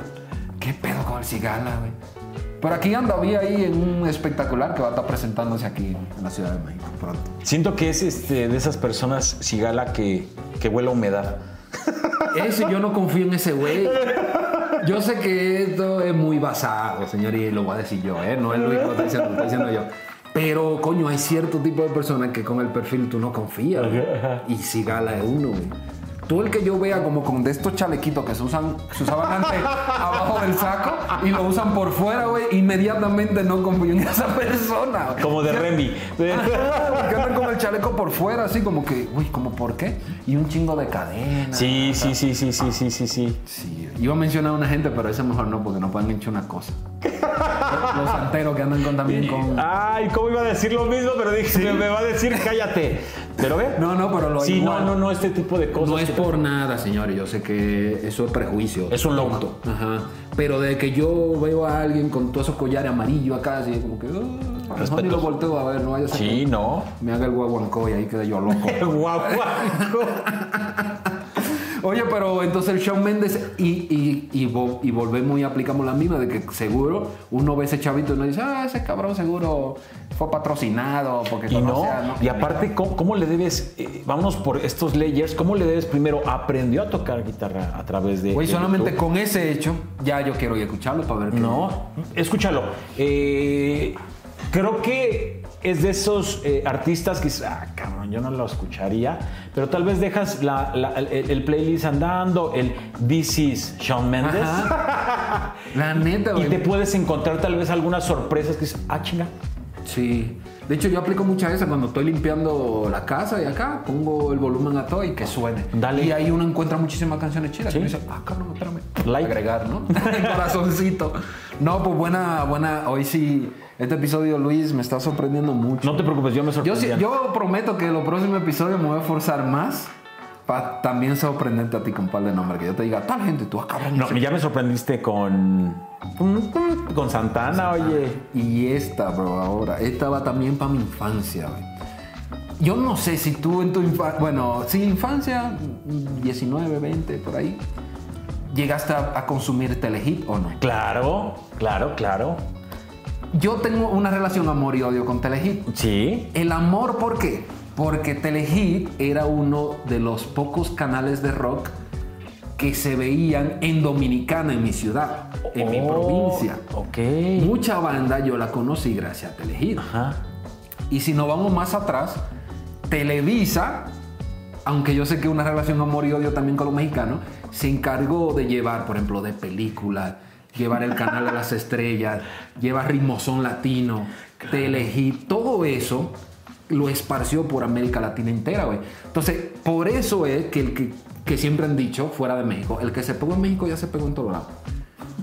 ¿qué pedo con el Cigala, güey? Pero aquí anda, vi ahí en un espectacular que va a estar presentándose aquí en la Ciudad de México pronto. Siento que es este, de esas personas cigala que, que huele a humedad. Ese yo no confío en ese güey. Yo sé que esto es muy basado, señor, y lo voy a decir yo, ¿eh? No es Luis que lo está diciendo, lo estoy diciendo yo. Pero, coño, hay cierto tipo de personas que con el perfil tú no confías. güey. Y si gala es uno, güey. Tú el que yo vea como con de estos chalequitos que se usan, se usaban antes *laughs* abajo del saco y lo usan por fuera, güey, inmediatamente no confío en esa persona. güey. Como de Remy. Que andan con el chaleco por fuera, así como que, uy, ¿como por qué? Y un chingo de cadenas. Sí, sí, sí, sí, sí, sí, sí, sí. Sí, iba a mencionar a una gente, pero ese mejor no, porque no pueden hecho una cosa. *laughs* Los santeros que andan con, también con. Ay, ¿cómo iba a decir lo mismo? Pero dije, me, me va a decir cállate. Pero ve. No, no, pero lo Sí, igual. no, no, no, este tipo de cosas. No es por nada, señores. Yo sé que eso es prejuicio. Es un loco. tonto. Ajá. Pero de que yo veo a alguien con todos esos collares amarillos acá, así como que. mejor ni lo volteo a ver, no vaya a ser Sí, que no. Me haga el guaguancó y ahí quede yo loco. *laughs* Guapo. *laughs* Oye, pero entonces el Shawn Mendes y, y, y, vo- y volvemos y aplicamos la misma de que seguro uno ve ese chavito y uno dice, ah, ese cabrón seguro fue patrocinado porque Y no, conoce a- y aparte, ¿cómo, cómo le debes, eh, vámonos por estos layers, cómo le debes primero, aprendió a tocar guitarra a través de... Güey, solamente YouTube? con ese hecho, ya yo quiero ir a escucharlo para ver qué. No, escúchalo. Eh, creo que es de esos eh, artistas que ah, cabrón, yo no lo escucharía, pero tal vez dejas la- la- el, el playlist andando, el This is Shawn Mendes, Ajá. *laughs* La neta, y güey. te puedes encontrar tal vez algunas sorpresas que dices, ah, chinga. Sí. De hecho, yo aplico muchas veces cuando estoy limpiando la casa y acá pongo el volumen a todo y que suene. Dale. Y ahí uno encuentra muchísimas canciones chidas. Sí. Y uno dice, ah, cabrón, espérame. Like. Agregar, ¿no? *laughs* *laughs* Corazoncito. No, pues buena, buena. Hoy sí, este episodio, Luis, me está sorprendiendo mucho. No te preocupes, yo me Yo, sorprendí. sí- yo prometo que los próximos episodios me voy a esforzar más para también sorprenderte a ti con un par de nombres. Que yo te diga, tal gente, tú, ah, cabrón. No, ya me sorprendiste con. Con Santana, oye. Y esta, bro, ahora. Esta va también para mi infancia. Yo no sé si tú en tu infancia, bueno, sí, infancia, 19, 20, por ahí, llegaste a, a consumir Telehit o no. Claro, claro, claro. Yo tengo una relación amor y odio con Telehit. Sí. El amor, ¿por qué? Porque Telehit era uno de los pocos canales de rock que se veían en Dominicana, en mi ciudad, en mi Oh, provincia. Ok. Mucha banda yo la conocí gracias a Telehit. Ajá. Y si nos vamos más atrás, Televisa, aunque yo sé que una relación amor y odio también con los mexicanos, se encargó de llevar, por ejemplo, de películas, llevar el canal de las estrellas, llevar ritmozón latino, Telehit, todo eso lo esparció por América Latina entera, güey. Entonces, por eso es que el que, que siempre han dicho fuera de México, el que se pegó en México ya se pegó en todo lado.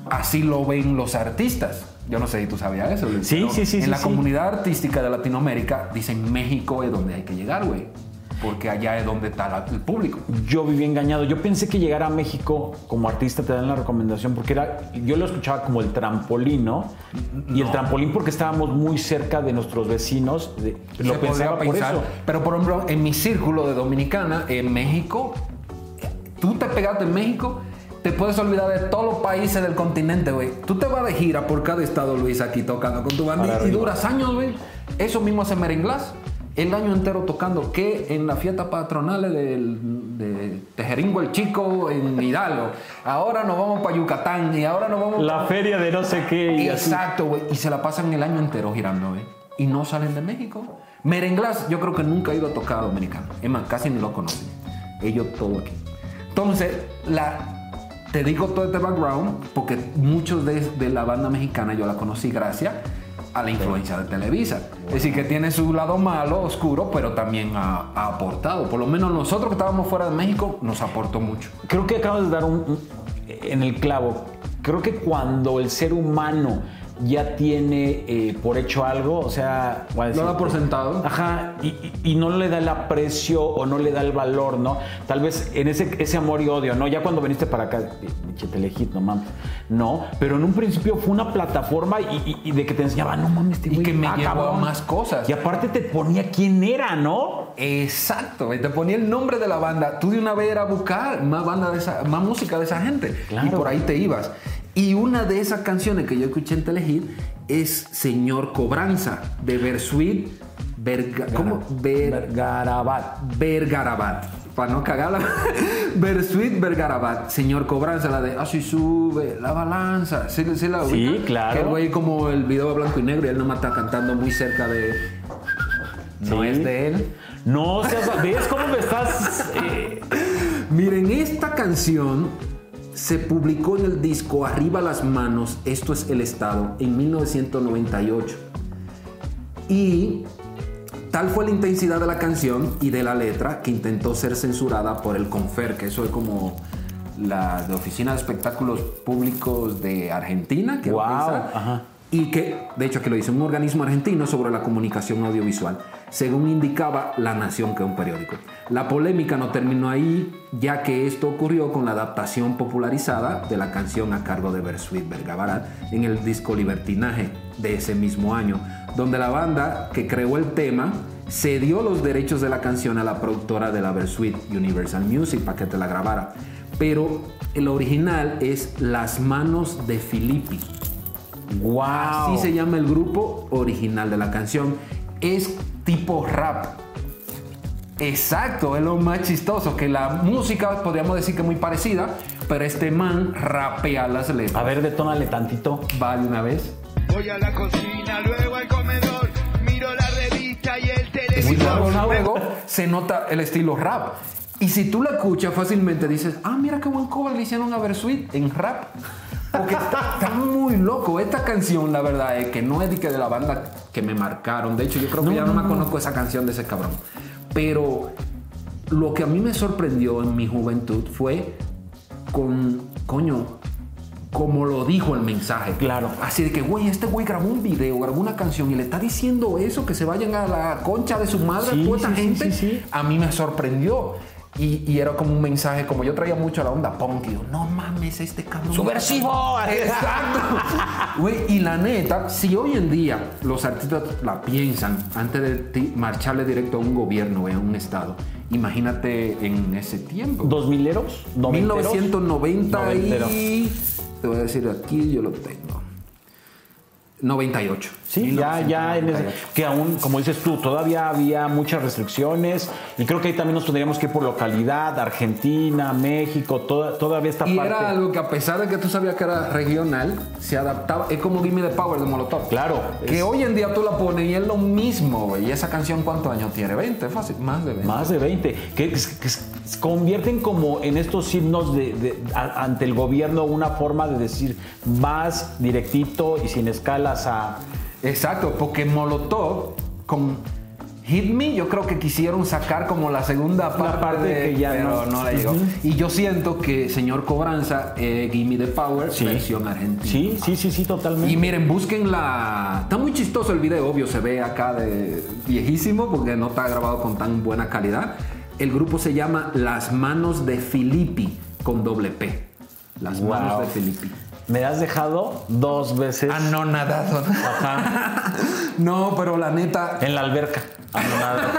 Así lo ven los artistas. Yo no sé si tú sabías eso. Luis, Sí, sí, sí, En sí, la sí. comunidad artística de Latinoamérica dicen México es donde hay que llegar, güey. Porque allá es donde está la- el público. Yo viví engañado. Yo pensé que llegar a México como artista te dan la recomendación porque era, yo lo escuchaba como el trampolín, ¿no? Y el trampolín porque estábamos muy cerca de nuestros vecinos. de- lo pensaba por pensar. eso. Pero por ejemplo, en mi círculo de Dominicana, en México, tú te pegaste en México, te puedes olvidar de todos los países del continente, güey. Tú te vas de gira por cada estado, Luis, aquí tocando con tu banda y- duras años, güey. Eso mismo hace Merenglás. El año entero tocando, que en la fiesta patronales del, de Tejeringo el Chico en Hidalgo. Ahora nos vamos para Yucatán y ahora nos vamos La pa- feria de no sé qué y. Exacto, güey. Y se la pasan el año entero girando, güey. Y no salen de México. Merenglás, yo creo que nunca ha ido a tocar a Dominicano. Es más, casi ni lo conocen. Ellos todo aquí. Entonces, la, te digo todo este background porque muchos de, de la banda mexicana yo la conocí gracias a la influencia de Televisa. Es decir, que tiene su lado malo, oscuro, pero también ha, ha aportado. Por lo menos nosotros que estábamos fuera de México, nos aportó mucho. Creo que acabas de dar un, un- en el clavo. Creo que cuando el ser humano ya tiene eh, por hecho algo, o sea, Lo da por sentado. Ajá, y, y- y no le da el aprecio o no le da el valor, ¿no? Tal vez en ese, ese amor y odio, ¿no? Ya cuando viniste para acá, pinche telehit, no mames. No, pero en un principio fue una plataforma y, y- de que te enseñaba, no mames, este Y que me llevó a cabrón". más cosas. Y aparte te ponía quién era, ¿no? Exacto, te ponía el nombre de la banda. Tú de una vez era buscar más banda de esa, más música de esa gente. Claro. Y por ahí te ibas. Y una de esas canciones que yo escuché en Telehit es Señor Cobranza, de Bersuit Verga, ¿Cómo? Ver, Garabat. Vergarabat. Para no cagarla. *laughs* Bersuit Vergarabat. Señor Cobranza, la de Así sube la balanza. ¿Sí, sí la Sí, ubica? claro. Que el güey como el video de blanco y negro y él nomás está cantando muy cerca de... No Sí. es de él. No seas. ¿Ves cómo me estás.? eh, *laughs* Miren, esta canción se publicó en el disco Arriba las manos, esto es el Estado, en 1998. Y tal fue la intensidad de la canción y de la letra que intentó ser censurada por el CONFER, que eso es como la de Oficina de Espectáculos Públicos de Argentina, que ajá. y que de hecho que lo hizo un organismo argentino sobre la comunicación audiovisual, según indicaba La Nación, que es un periódico. La polémica no terminó ahí, ya que esto ocurrió con la adaptación popularizada de la canción a cargo de Bersuit Vergarabat en el disco Libertinaje de ese mismo año, donde la banda que creó el tema cedió los derechos de la canción a la productora de la Bersuit, Universal Music, para que te la grabara. Pero el original es Las manos de Filippi. ¡Wow! Así se llama el grupo original de la canción. Es tipo rap. Exacto, es lo más chistoso, que la música podríamos decir que es muy parecida, pero este man rapea las A letras. ver, detónale tantito. Va de una vez. Voy a la cocina, luego al comedor, miro la revista y el Y televisor. luego, luego se nota el estilo rap. Y si tú la escuchas fácilmente dices, ah, mira qué buen cover le hicieron a Versuit en rap. Porque está, está muy loco. Esta canción, la verdad, es que no es de, que de la banda que me marcaron. De hecho, yo creo que No, ya no, no, me no. conozco esa canción de ese cabrón. Pero lo que a mí me sorprendió en mi juventud fue con, coño, como lo dijo el mensaje. Claro. Así de que, güey, este güey grabó un video, grabó una canción y le está diciendo eso, que se vayan a la concha de su madre, Sí, toda esta sí, gente. sí. A mí me sorprendió. Y, y era como un mensaje, como yo traía mucho la onda punk, y yo, no mames, este cabrón. ¡Subversivo! Exacto. *laughs* Güey, y la neta, si hoy en día los artistas la piensan antes de ti- marcharle directo a un gobierno, güey, a un estado, imagínate en ese tiempo. ¿Dos mileros? ¿Noventeros? 1990 Noventero. y... Te voy a decir aquí, yo lo tengo. 98. Sí, ya, ya en ese, 1998. que aún, como dices tú, todavía había muchas restricciones y creo que ahí también nos tendríamos que ir por localidad, Argentina, México, toda, todavía esta Y parte. era algo que a pesar de que tú sabías que era regional, se adaptaba. Es como Gimme the Power de Molotov. Claro, Que es- hoy en día tú la pones y es lo mismo, güey. ¿Y esa canción cuántos años tiene? 20, fácil. Más de 20. Más de 20, que, que se convierten como en estos himnos de, de- a- ante el gobierno una forma de decir vas directito y sin escalas a... Exacto, porque Molotov con Hit Me yo creo que quisieron sacar como la segunda parte, parte de, que ya pero no- no, le llegó. Y yo siento que Señor Cobranza, eh, Gimme the Power, Sí. versión argentina. Sí, sí, sí, sí, totalmente. Y miren, busquen la. Está muy chistoso el video, obvio, se ve acá de viejísimo porque no está grabado con tan buena calidad. El grupo se llama Las Manos de Filippi con doble P. Las Wow. Manos de Filippi. Me has dejado dos veces Anonadado. Ajá, *laughs* no, pero la neta, en la alberca. Anonadado.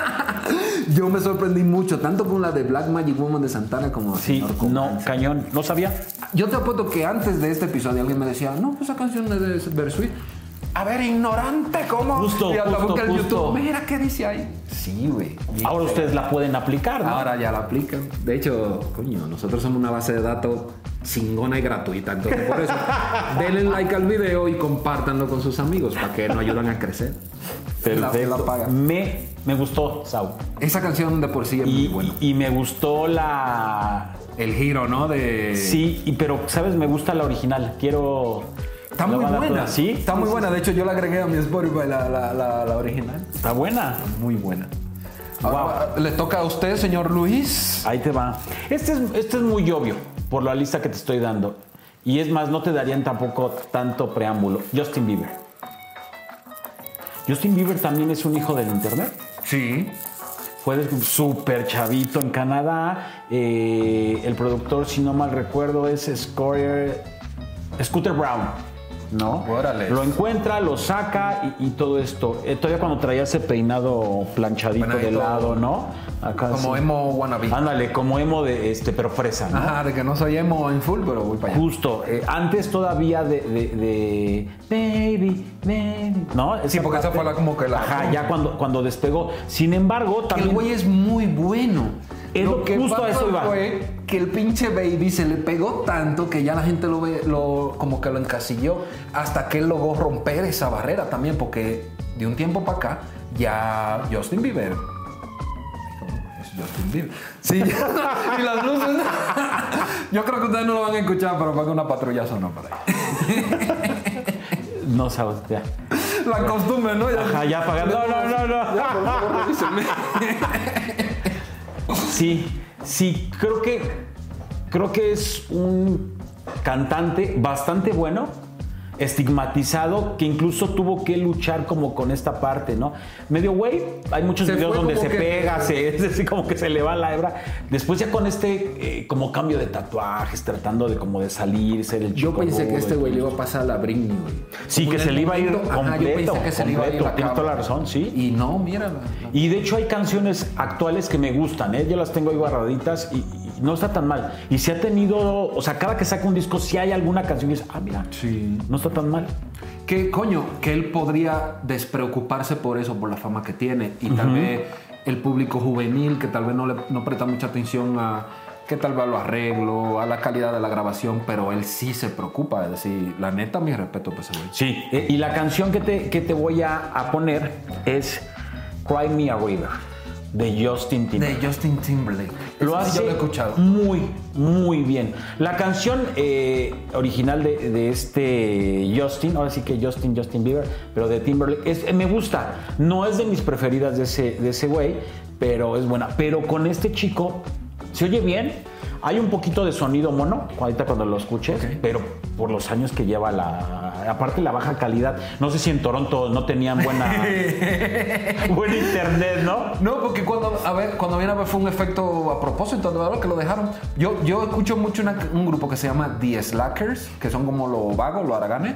*laughs* yo me sorprendí mucho, tanto con la de Black Magic Woman de Santana como Sí, no, cañón. No sabía. Yo te apuesto que antes de este episodio alguien me decía, no, pues esa canción es de Versuit. A ver, ignorante, ¿cómo? Justo, y hasta justo, busca en justo. YouTube, mira qué dice ahí. Sí, güey. Ahora ustedes la pueden aplicar, ¿no? Ahora ya la aplican. De hecho, coño, nosotros somos una base de datos chingona y gratuita. Entonces, por eso, denle like al video y compártanlo con sus amigos para que nos ayuden a crecer. La- la Perfecto. paga. Me, me gustó, Sau. Esa canción de por sí es muy Y, buena. y me gustó la. El giro, ¿no? De. Sí, y- pero, ¿sabes? Me gusta la original. Quiero. Está muy buena. Sí. Está muy buena. De hecho, yo la agregué a mi Spotify, la, la, la, la original. Está buena. Muy buena. Ahora, le toca a usted, señor Luis. Ahí te va. Este es, este es muy obvio por la lista que te estoy dando. Y es más, no te darían tampoco tanto preámbulo. Justin Bieber. Justin Bieber también es un hijo del internet. Sí. Fue súper chavito en Canadá. Eh, el productor, si no mal recuerdo, es Scorer, Scooter Brown. ¿No? Órale. Lo encuentra, lo saca y, y todo esto. Eh, todavía cuando traía ese peinado planchadito de lado, ¿no? Acá Como sí. emo wannabe. Ándale, como emo de este, pero fresa, ¿no? Ajá, de que no soy emo en full, pero voy para allá. Justo, eh, antes todavía de, de- de Baby, Baby, ¿no? Sí, porque esa fue la- como que la- Ajá, ya cuando, cuando despegó. Sin embargo, Que el también. güey es muy bueno. Es lo- justo a eso iba. fue que el pinche baby se le pegó tanto que ya la gente lo ve, lo, como que lo encasilló hasta que él logró romper esa barrera también, porque de un tiempo para acá ya Justin Bieber. Es Justin Bieber. Sí, *laughs* y las luces. *laughs* Yo creo que ustedes no lo van a escuchar, pero para que una patrulla sonó por ahí. No sabes, ya. La costumbre, ¿no? Ya- Ajá, ya apagando. No, no, no, no. Ya, por favor. *laughs* Sí, sí, creo que creo que es un cantante bastante bueno, estigmatizado, que incluso tuvo que luchar como con esta parte, ¿no? Medio güey, hay muchos Se videos donde se que- pega, se, *laughs* es así como que se le va la hebra. Después ya con este eh, como cambio de tatuajes, tratando de como de salir, ser el Yo chico pensé que este güey le iba a pasar a la Britney, güey. Sí, que se le iba a ir completo, yo pensé que se le iba a ir completo, la tienes toda la razón, sí. Y no, mírala. Y de hecho hay canciones actuales que me gustan, ¿eh? yo las tengo ahí guardaditas y no está tan mal. Y si ha tenido, o sea, cada que saca un disco, si hay alguna canción que dices, ah, mira, Sí. no está tan mal. Que coño, que él podría despreocuparse por eso, por la fama que tiene. Y tal vez el público juvenil, que tal vez no le no presta mucha atención a que tal vez a lo arreglo, a la calidad de la grabación, pero él sí se preocupa. Es decir, la neta, mi respeto para ese güey. Sí. Eh, y la canción que te, que te voy a, a poner es Cry Me a River, de Justin Timberlake. De Justin Timberlake. Lo hace yo lo he escuchado. muy, muy bien. La canción eh, original de, de este Justin, ahora sí que Justin, Justin Bieber, pero de Timberlake, es- me gusta. No es de mis preferidas de ese de ese güey, pero es buena. Pero con este chico, se oye bien. Hay un poquito de sonido mono, ahorita cuando lo escuches, pero por los años que lleva la... Aparte la baja calidad. No sé si en Toronto no tenían buena... *laughs* buen internet, ¿no? No, porque cuando, a ver, cuando viene a ver fue un efecto a propósito, verdad que lo dejaron. Yo, yo escucho mucho una- un grupo que se llama The Slackers, que son como los vagos, los araganes,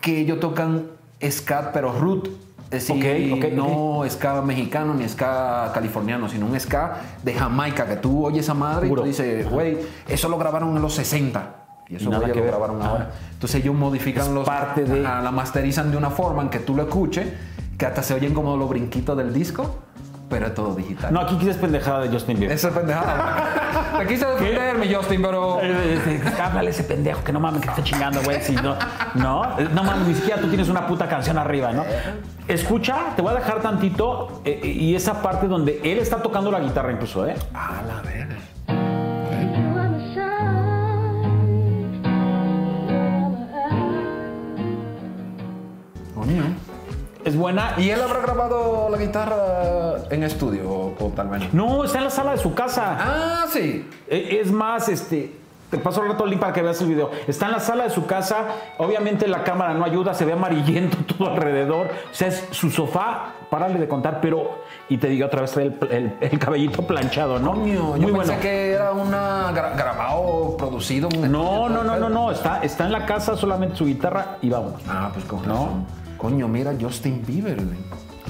que ellos tocan ska, pero root. Es decir, Ok, ok, no ska mexicano ni ska californiano, sino un ska de Jamaica, que tú oyes esa madre Puro. y tú dices, güey, eso lo grabaron en los 60. Y eso Y nada güeyes que lo ver. grabaron Ajá. ahora. Entonces ellos modifican Es los... parte de- Ajá, la masterizan de una forma en que tú lo escuches, que hasta se oyen como los brinquitos del disco, pero es todo digital. No, aquí quieres pendejada de Justin Bieber. Esa es pendejada. Te quise defender, mi Justin, pero. *laughs* Eh, Háblale a ese pendejo que no mames que está chingando, güey. Si no, no, eh, no mames, ni siquiera tú tienes una puta canción arriba, ¿no? Escucha, te voy a dejar tantito eh, eh, y esa parte donde él está tocando la guitarra incluso, ¿eh? A la verga. Coño. Es buena. ¿Y él habrá grabado la guitarra en estudio o, o tal vez no? Está en la sala de su casa. Ah, sí. Eh, Es más, este. Te paso el rato link para que veas el video. Está en la sala de su casa. Obviamente la cámara no ayuda, se ve amarillento *laughs* todo alrededor. O sea, es su sofá, párale de contar, pero. Y te digo otra vez, el, el- el cabellito planchado, ¿no? Coño, yo Muy pensé bueno. que era una gra- grabado, producido. un No, no, no, no, no. Está, está en la casa solamente su guitarra y vámonos. Ah, pues con No. Coño, mira Justin Bieber, güey.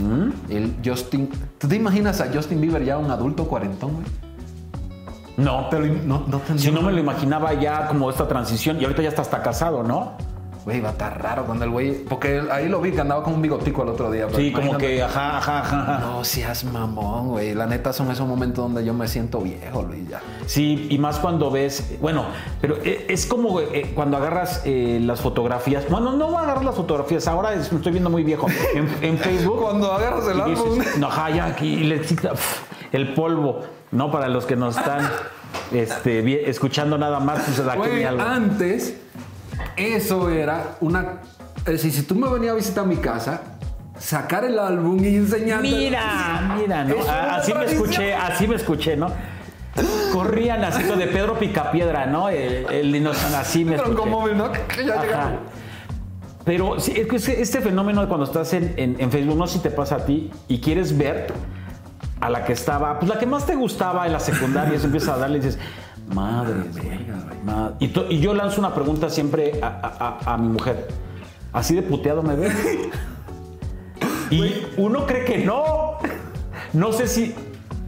¿Mm? El Justin. ¿Tú te imaginas a Justin Bieber ya un adulto cuarentón, güey? No, im- no, no si no me lo imaginaba ya como esta transición y ahorita ya está hasta casado, ¿no? Güey, va a estar raro cuando el güey. Porque ahí lo vi que andaba con un bigotico el otro día. pero Sí, como que ajá, ajá, ajá. No seas mamón, güey. La neta son esos momentos donde yo me siento viejo, Luis, ya. Sí, y más cuando ves, bueno, pero eh, es como eh, cuando agarras eh, las fotografías. Bueno, no voy a agarrar las fotografías, ahora es- estoy viendo muy viejo. En, en *laughs* Facebook. Cuando agarras el y dices, álbum. no, ajá, ya aquí le quita, pf, el polvo, ¿no? Para los que nos están este, escuchando nada más, pues aquí álbum. antes Eso era una. Es decir, si tú me venías a visitar mi casa, sacar el álbum y enseñarte. Mira, mira, ¿no? Así me escuché, así me escuché, ¿no? Corrían así lo de Pedro Picapiedra, ¿no? El, el dinosaurio, así me escuché. Troncomóvil, ¿no? Ya Ajá. llegamos. Pero sí, es que este- fenómeno de cuando estás en, en- en Facebook, no sé si te pasa a ti y quieres ver a la que estaba, pues la que más te gustaba en la secundaria, y empiezas a darle y dices, madre, madre. Y, to- y yo lanzo una pregunta siempre a, a- a- a mi mujer, ¿así de puteado me ves? *laughs* y uno cree que no. No sé si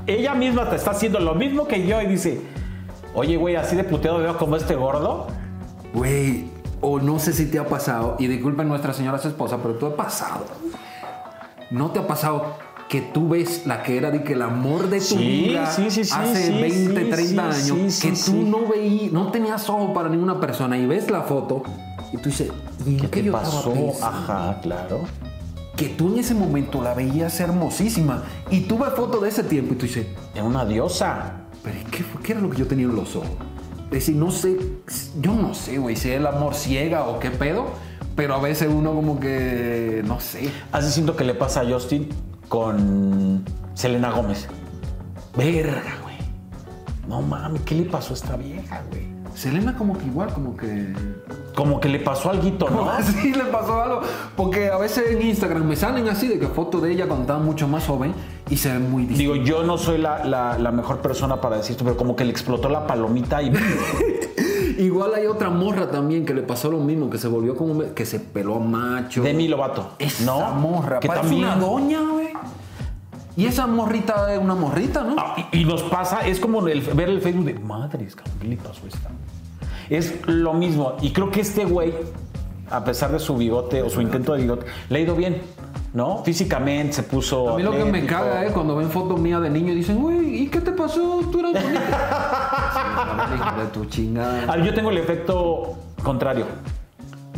ella misma te está haciendo lo mismo que yo y dice, oye, güey, así de puteado veo como este gordo. Güey, o no sé si te ha pasado, y disculpen nuestras señoras esposas, pero tú has pasado. ¿No te ha pasado que tú ves la que era de que el amor de tu Sí, vida sí, sí, sí, hace sí, 20, sí, 30 sí, años, que tú no veías, no tenías ojo para ninguna persona y ves la foto y tú dices, ¿y ¿Qué qué, te pasó? Ajá, claro. Que tú en ese momento la veías hermosísima y tú ves fotos de ese tiempo y tú dices, Era una diosa. pero ¿y ¿qué, qué era lo que yo tenía en los ojos? Es decir, no sé, yo no sé, güey, si el amor ciega o qué pedo, pero a veces uno como que, no sé. Así siento que le pasa a Justin con Selena Gómez. Verga, güey. No mames, ¿qué le pasó a esta vieja, güey? Selena como que igual, como que... Como que le pasó algo, ¿no? *laughs* Sí, le pasó algo. Porque a veces en Instagram me salen así de que fotos de ella cuando estaba mucho más joven y se ve muy distinto. Digo, yo no soy la, la- la mejor persona para decir esto, pero como que le explotó la palomita y... *laughs* Igual hay otra morra también que le pasó lo mismo, que se volvió como... que se peló a macho. Demi Lovato. Esa ¿No? morra. Que también... una doña, güey. Y esa morrita es una morrita, ¿no? Ah, y, y nos pasa, es como el- ver el Facebook de madres, cabrón, ¿qué le pasó esta? Es lo mismo. Y creo que este güey, a pesar de su bigote o su intento de bigote, le ha ido bien, ¿no? Físicamente se puso. A mí lo que me caga es cuando ven fotos mías de niño y dicen, güey, ¿y qué te pasó? Tú eras bonita. *laughs* Sí, de tu chingada. Yo tengo el efecto contrario.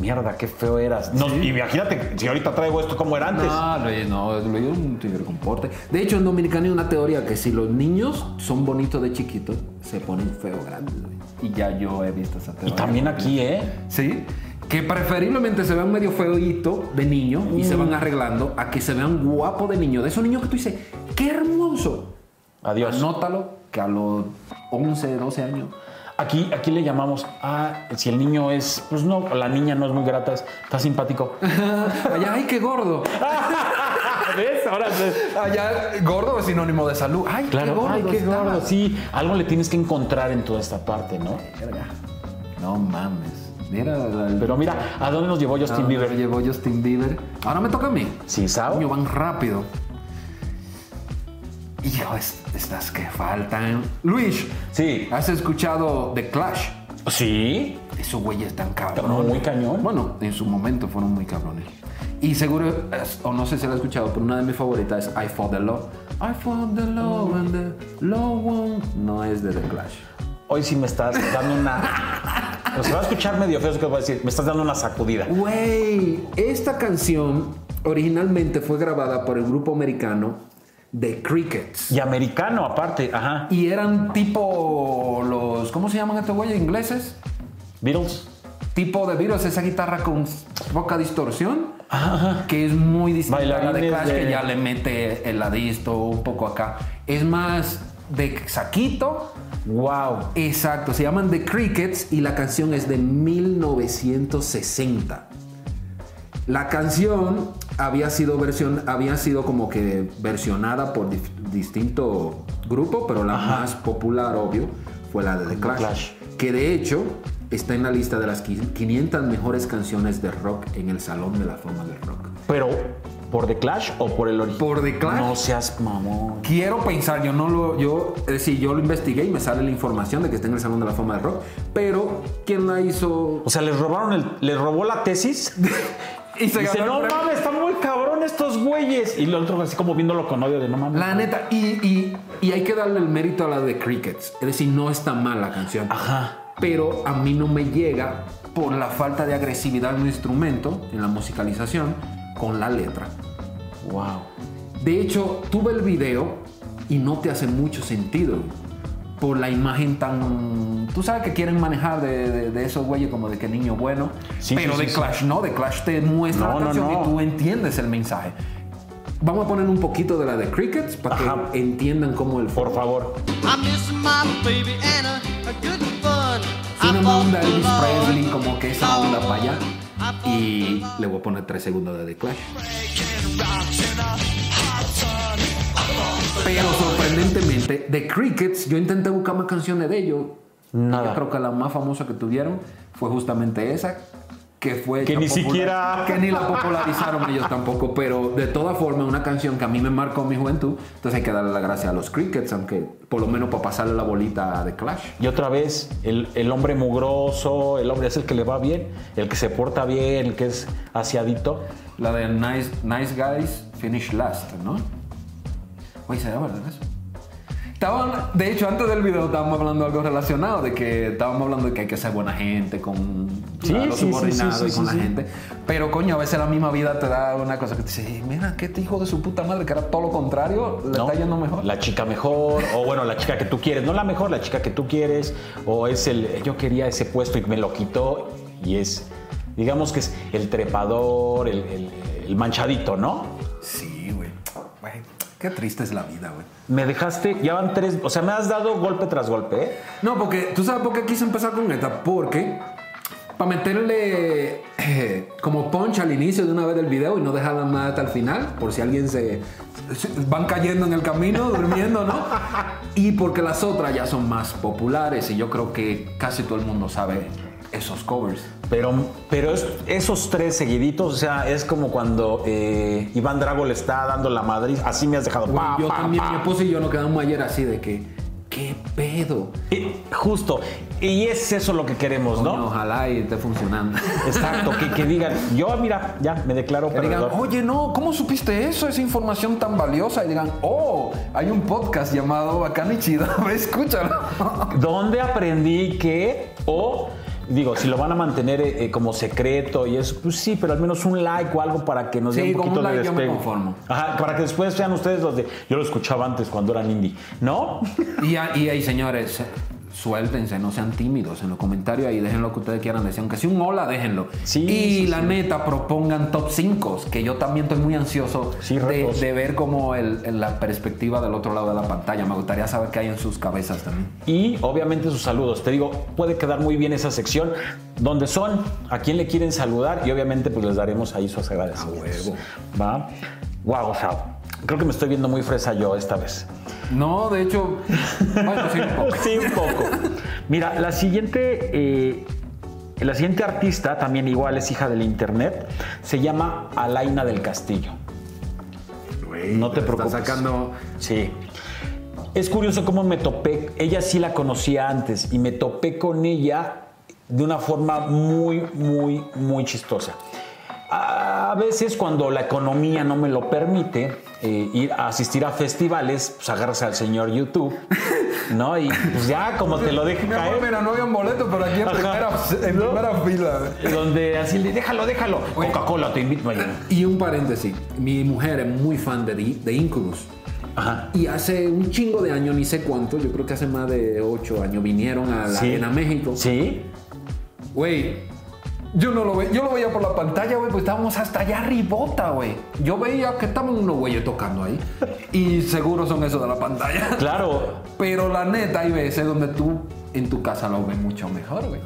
Mierda, qué feo eras. No, Imagínate, si ahorita traigo esto como era antes. No, no, Luis es un tigre con porte. De hecho, en Dominicana hay una teoría que si los niños son bonitos de chiquitos, se ponen feos grandes. Y ya yo he visto esa y teoría. también aquí, ¿eh? Sí. Que preferiblemente se vean medio feito de niño y se van arreglando a que se vean guapos de niño. De esos niños que tú dices, ¡qué hermoso! Adiós. Anótalo que a los 11, 12 años. Aquí, aquí le llamamos, ah, si el niño es, pues no, la niña no es muy grata, es- está simpático. *laughs* Allá, ¡ay, qué gordo! *laughs* ¿Ves? Ahora ves. Allá, gordo es sinónimo de salud. ¡Ay, Claro, qué gordo! ay, qué está! gordo. Sí, algo le tienes que encontrar en toda esta parte, ¿no? No mames. El- Pero mira, ¿a dónde nos llevó Justin Bieber? me llevó Justin Bieber. Ahora me toca a mí. Sí, ¿sabes? Coño, van rápido. Hijo, es- estas que faltan. Luis, Sí. ¿has escuchado The Clash? Sí. Esos güeyes están Cabrón, cabrones. muy cañón. Bueno, en su momento fueron muy cabrones. Y seguro, o no sé si lo has escuchado, pero una de mis favoritas es I Fought the Law. I Fought the Law and the Law won. No es de The Clash. Hoy sí me estás dando una. *laughs* Pues se va a escuchar medio feo que voy a decir. Me estás dando una sacudida. Güey, esta canción originalmente fue grabada por el grupo americano The Crickets. Y americano, aparte. Ajá. Y eran tipo los, ¿cómo se llaman estos güeyes ingleses? Beatles. Tipo de Beatles, esa guitarra con poca distorsión, que es muy distinta a la de Clash, de- que ya le mete el ladisto un poco acá. Es más de saquito. Wow. Exacto, se llaman The Crickets y la canción es de 1960. La canción había sido, versión, había sido como que versionada por dif- distinto grupo, pero la más popular, obvio, fue la de The Clash, Clash. Que de hecho está en la lista de las qui- 500 mejores canciones de rock en el Salón de la Fama del Rock. Pero, ¿por The Clash o por el original? Por The Clash. No seas mamón. Quiero pensar, yo no lo, yo, es decir, yo lo investigué y me sale la información de que está en el Salón de la Fama del Rock, pero ¿quién la hizo? O sea, les robaron el. Les robó la tesis. *laughs* Y se Dice, no el premio". mames, están muy cabrón estos güeyes. Y los otros así como viéndolo con odio de no mames. La neta, y, y- y hay que darle el mérito a la de Crickets. Es decir, no está mal la canción. Ajá. Pero a mí no me llega por la falta de agresividad en el instrumento, en la musicalización, con la letra. Wow. De hecho, tuve el video y no te hace mucho sentido. por la imagen tan... Tú sabes que quieren manejar de, de- de esos güeyes como de que niño bueno, Sí, pero sí, de sí, Clash no, de Clash te muestra No, la no, canción no. y tú entiendes el mensaje. Vamos a poner un poquito de la de Crickets para Ajá. que entiendan cómo el... Por favor. I miss my baby Anna, a good fun. Suena I más onda Elvis. Presley, como que esa onda para allá. Y le voy a poner tres segundos de The Clash. Pero sorprendentemente, The Crickets, yo intenté buscar más canciones de ellos. Nada. Yo creo que la más famosa que tuvieron fue justamente esa, que fue... Que ni siquiera- Que ni la popularizaron ellos tampoco, pero de todas formas, una canción que a mí me marcó mi juventud, entonces hay que darle la gracia a los Crickets, aunque por lo menos para pasarle la bolita The Clash. Y otra vez, el, el hombre mugroso, el hombre es el que le va bien, el que se porta bien, el que es aseadito. La de Nice, nice Guys Finish Last, ¿no? Oye, ¿será verdad eso? Estaban, de hecho, antes del video estábamos hablando de algo relacionado, de que estábamos hablando de que hay que ser buena gente con Sí, los sí, subordinados sí, sí, y con sí, la sí. gente. Pero coño, a veces la misma vida te da una cosa que te dice, "Eh, mira, que este hijo de su puta madre, que era todo lo contrario, le ¿no? está yendo mejor. La chica mejor, o bueno, la chica que tú quieres, no la mejor, la chica que tú quieres, o es el, yo quería ese puesto y me lo quitó, y es, digamos que es el trepador, el, el- el manchadito, ¿no? Sí, güey. Qué triste es la vida, güey. Me dejaste, ya van tres, o sea, me has dado golpe tras golpe, ¿eh? No, porque tú sabes por qué quise empezar con esta. Porque para meterle eh, como punch al inicio de una vez del video y no dejarla más hasta el final, por si alguien se, se- van cayendo en el camino, durmiendo, ¿no? Y porque las otras ya son más populares y yo creo que casi todo el mundo sabe esos covers. Pero, pero es- esos tres seguiditos, o sea, es como cuando eh, Iván Drago le está dando la madrid, así me has dejado. Güey, pa, yo pa, también, pa. mi esposa y yo nos quedamos ayer así de que, ¿qué pedo? Y- justo, y es eso lo que queremos, Coño, ¿no? Ojalá y esté funcionando. Exacto, que, que digan, yo mira, ya me declaro Que digan, perdedor. oye, no, ¿cómo supiste eso? Esa información tan valiosa. Y digan, oh, hay un podcast llamado Bacán y Chido. *laughs* Escúchalo. ¿Dónde aprendí que? O, digo, si lo van a mantener eh, eh, como secreto y eso, pues sí, pero al menos un like o algo para que nos Sí, dé un poquito un de like yo me despegue. conformo. Ajá, para que después sean ustedes los de. Yo lo escuchaba antes cuando eran indie, ¿no? Y, y ahí, señores, suéltense, no sean tímidos en los comentarios ahí, dejen lo que ustedes quieran decir. Aunque sea un hola, déjenlo. Sí, y la sí. neta, propongan top 5, que yo también estoy muy ansioso Sí, de, ver como el- el- la perspectiva del otro lado de la pantalla. Me gustaría saber qué hay en sus cabezas también. Y obviamente sus saludos. Te digo, puede quedar muy bien esa sección. ¿Dónde son? ¿A quién le quieren saludar? Y obviamente pues les daremos ahí sus agradecimientos. A huevo. ¿Va? Wow, o sea, creo que me estoy viendo muy fresa yo esta vez. No, de hecho, bueno, sí, un poco. *laughs* Sí, un poco. Mira, la siguiente, eh, la siguiente artista, también igual es hija del internet, se llama Alaina del Castillo. No te Está preocupes. sacando Sí. Es curioso cómo me topé, ella sí la conocía antes y me topé con ella de una forma muy, muy, muy chistosa. A veces cuando la economía no me lo permite, eh, ir a asistir a festivales, pues agarras al señor YouTube, *laughs* ¿no? Y pues ya como te lo deje Mi amor, caer. mira, no había un boleto, pero aquí en primera, en ¿No? primera fila. Donde así le déjalo, déjalo. Coca-Cola te invito. Oye, Y un paréntesis, mi mujer es muy fan de, de Incubus. Ajá. Y hace un chingo de años, ni sé cuánto, yo creo que hace más de ocho años, vinieron a la Sí. Arena México. Sí. Güey, yo no lo veía, yo lo veía por la pantalla, güey, pues estábamos hasta allá arribota, güey. Yo veía que estaban unos güeyes tocando ahí. Y seguro son esos de la pantalla. Claro. Pero la neta, hay veces donde tú en tu casa lo ves mucho mejor, güey.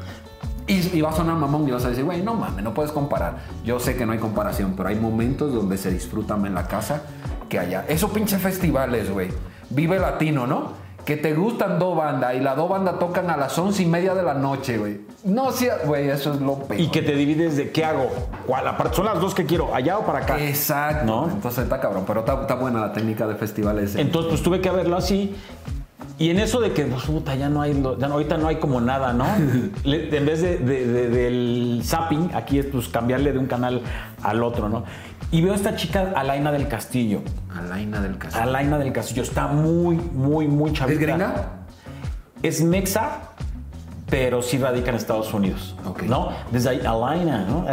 Y, y va a sonar mamón y vas a decir, güey, no mames, no puedes comparar. Yo sé que no hay comparación, pero hay momentos donde se disfrutan en la casa que allá. Esos pinches festivales, güey. Vive Latino, ¿no? Que te gustan dos bandas y las dos bandas tocan a las once y media de la noche, güey. No, sí, güey, eso es lo peor. Y que te divides de qué hago. ¿Cuál? Aparte, son las dos que quiero, allá o para acá. Exacto. ¿No? Entonces está cabrón, pero está, está buena la técnica de festivales. Entonces, pues tuve que verlo así. Y en eso de que, pues, puta, ya no hay, ya no- ahorita no hay como nada, ¿no? *laughs* Le- en vez de, de- de- del zapping, aquí es pues cambiarle de un canal al otro, ¿no? Y veo a esta chica, Alaina del Castillo. Alaina del Castillo. Alaina del Castillo está muy, muy, muy chavita. ¿Es gringa? Es mexa, pero sí radica en Estados Unidos. Ok. ¿No? Desde ahí, Alaina, ¿no?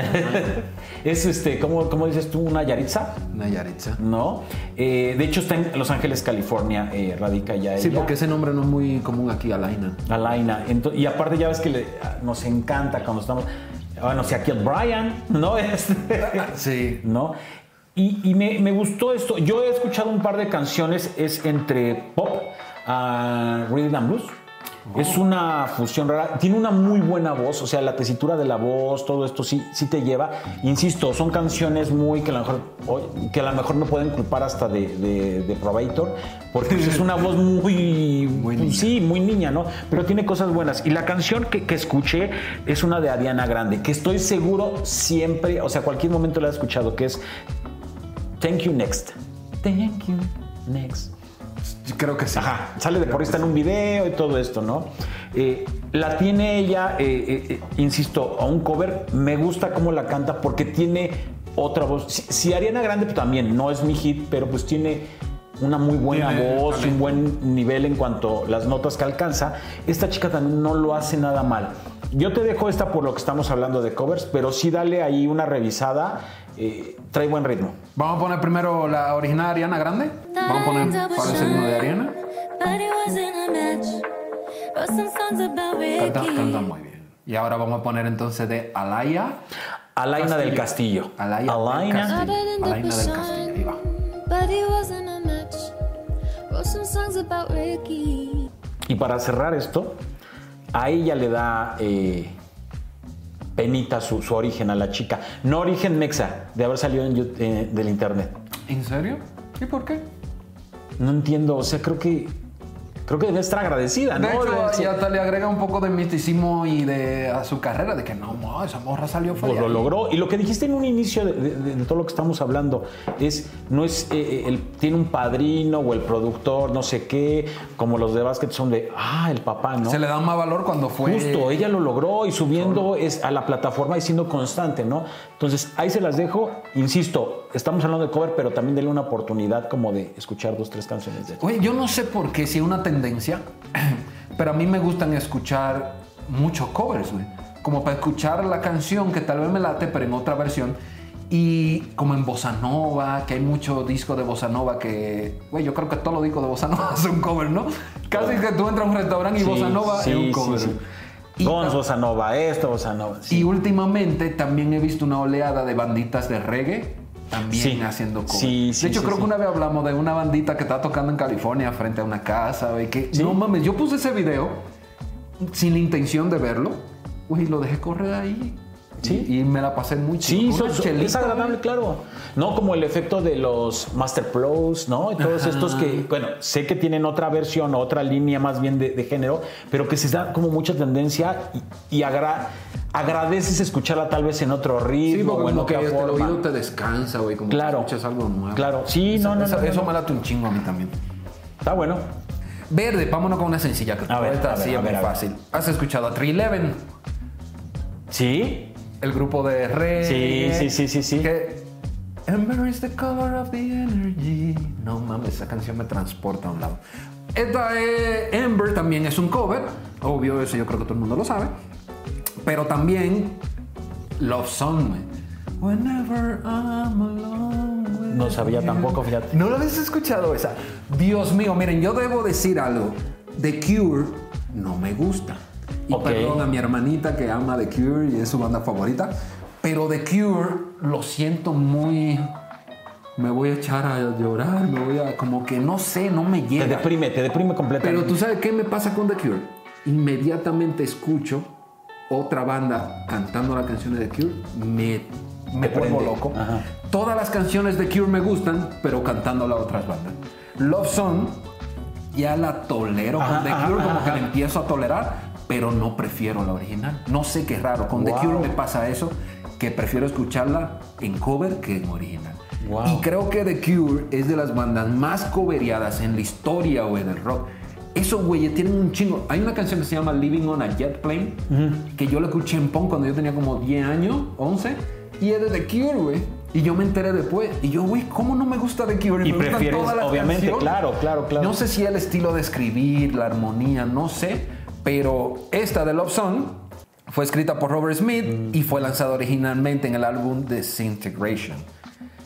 *laughs* es este, ¿cómo, cómo dices tú? ¿Una Yaritza? Una Yaritza. ¿No? Eh, de hecho, está en Los Ángeles, California, eh, radica ya Sí, ella. porque ese nombre no es muy común aquí, Alaina. Alaina. Y aparte ya ves que le- nos encanta cuando estamos... Bueno, si aquí el Brian, ¿no? *laughs* Este, Sí. ¿no? Y, y me, me gustó esto. Yo he escuchado un par de canciones, es entre pop, a rhythm and blues. Es una fusión rara. Tiene una muy buena voz, o sea, la tesitura de la voz, todo esto sí, sí te lleva. Insisto, son canciones muy que a lo mejor, que a lo mejor no pueden culpar hasta de, de, de Probator, porque pues, es una voz muy, Muy pues, niña. sí, muy niña, ¿no? Pero tiene cosas buenas. Y la canción que, que escuché es una de Ariana Grande, que estoy seguro siempre, o sea, cualquier momento la he escuchado, que es Thank You Next. Thank You Next. Creo que sí. Ajá, sale de por ahí, está en un video y todo esto, ¿no? Eh, la tiene ella, eh, eh, insisto, a un cover. Me gusta cómo la canta porque tiene otra voz. Si, si Ariana Grande pues, también no es mi hit, pero pues tiene una muy buena Tiene voz y un buen nivel en cuanto a las notas que alcanza. Esta chica también no lo hace nada mal. Yo te dejo esta por lo que estamos hablando de covers, pero sí dale ahí una revisada. Eh, trae buen ritmo. Vamos a poner primero la original Ariana Grande. Vamos a poner para el segundo de Ariana. But it wasn't a match. Wrote some songs about Canta, canta muy bien. Y ahora vamos a poner entonces de Alaya. Alaina del Castillo. Alaya del Alaina. Castillo. In the Alaina del Castillo. Ahí va. Y para cerrar esto, a ella le da eh, penita su, su origen a la chica. No origen mexa, de haber salido en eh, del internet. ¿En serio? ¿Y por qué? No entiendo, o sea, creo que creo que debe estar agradecida, ¿no? De hecho, y hasta le agrega un poco de misticismo y de a su carrera, de que no, no, esa morra salió pues fea. lo logró. Y lo que dijiste en un inicio de, de- de todo lo que estamos hablando es, no es, eh, eh, el, tiene un padrino o el productor, no sé qué, como los de básquet son de, ah, el papá, ¿no? Se le da más valor cuando fue. Justo, ella lo logró y subiendo es a la plataforma y siendo constante, ¿no? Entonces, ahí se las dejo. Insisto, estamos hablando de cover, pero también denle una oportunidad como de escuchar dos, tres canciones de Oye, yo no sé por qué, si una tendencia, *clears throat* pero a mí me gustan escuchar muchos covers, güey. Como para escuchar la canción que tal vez me late, pero en otra versión. Y como en Bossa Nova, que hay muchos discos de Bossa Nova que, güey, yo creo que todos los discos de Bossa Nova *laughs* son cover, ¿no? Casi que tú entras a un restaurante y Sí, Bossa Nova sí, es un cover. sí. Y Gons, Bossa Nova, esto, Bossa Nova. sí. Y últimamente también he visto una oleada de banditas de reggae también Sí. haciendo covers. Sí, sí, de hecho, creo que una vez hablamos de una bandita que está tocando en California frente a una casa, güey, que no mames, yo puse ese video sin la intención de verlo, güey, lo dejé correr ahí. Sí. Y, y me la pasé muy Sí, chido. so- chelita, es agradable, claro. No como el efecto de los Master Pros, ¿no? Y todos estos que, bueno, sé que tienen otra versión, otra línea más bien de, de género, pero que se da como mucha tendencia y, y agra- agradeces escucharla tal vez en otro ritmo Sí, o en como que el oído te descansa, güey, como Claro. que escuchas algo nuevo. Claro. Sí, no, no, eso, no, no, Eso no. me late un chingo a mí también. Está bueno. Verde, vámonos con una sencilla que A ver, esta a ver, sí a es ver, muy a ver. fácil. ¿Has escuchado a 311? Sí. El grupo de reggae. Sí, sí, sí, sí, sí. Que Ember is the color of the energy. No mames, esa canción me transporta a un lado. Esta es Ember también es un cover, obvio, eso yo creo que todo el mundo lo sabe. Pero también Love Song. Whenever I'm alone with No sabía you. tampoco, fíjate. ¿No lo habéis escuchado esa? Dios mío, miren, yo debo decir algo. The Cure no me gusta. Y Ok. perdón a mi hermanita que ama The Cure y es su banda favorita. Pero The Cure lo siento muy... Me voy a echar a llorar, me voy a... Como que no sé, no me Te llega. deprime, te deprime completamente. Pero tú sabes qué me pasa con The Cure. Inmediatamente escucho otra banda cantando las canciones de The Cure, me, me Te vuelvo loco. Ajá. Todas las canciones de Cure me gustan, pero cantando las otras bandas. Love Song ya la tolero Ajá, con The ajá, Cure, como ajá, que ajá. la empiezo a tolerar, pero no prefiero la original. No sé qué raro. Con The Wow. Cure me pasa eso, que prefiero escucharla en cover que en original. Wow. Y creo que The Cure es de las bandas más coveriadas en la historia o en el rock. Esos güeyes tienen un chingo. Hay una canción que se llama Living on a Jet Plane, que yo la escuché en Pong cuando yo tenía como 10 años, 11, y es de The Cure, güey. Y yo me enteré después. Y yo, güey, ¿cómo no me gusta The Cure? Y me gustan prefieres, todas las obviamente, canciones. claro, claro, claro. No sé si el estilo de escribir, la armonía, no sé. Pero esta de Love Song fue escrita por Robert Smith y fue lanzada originalmente en el álbum Disintegration,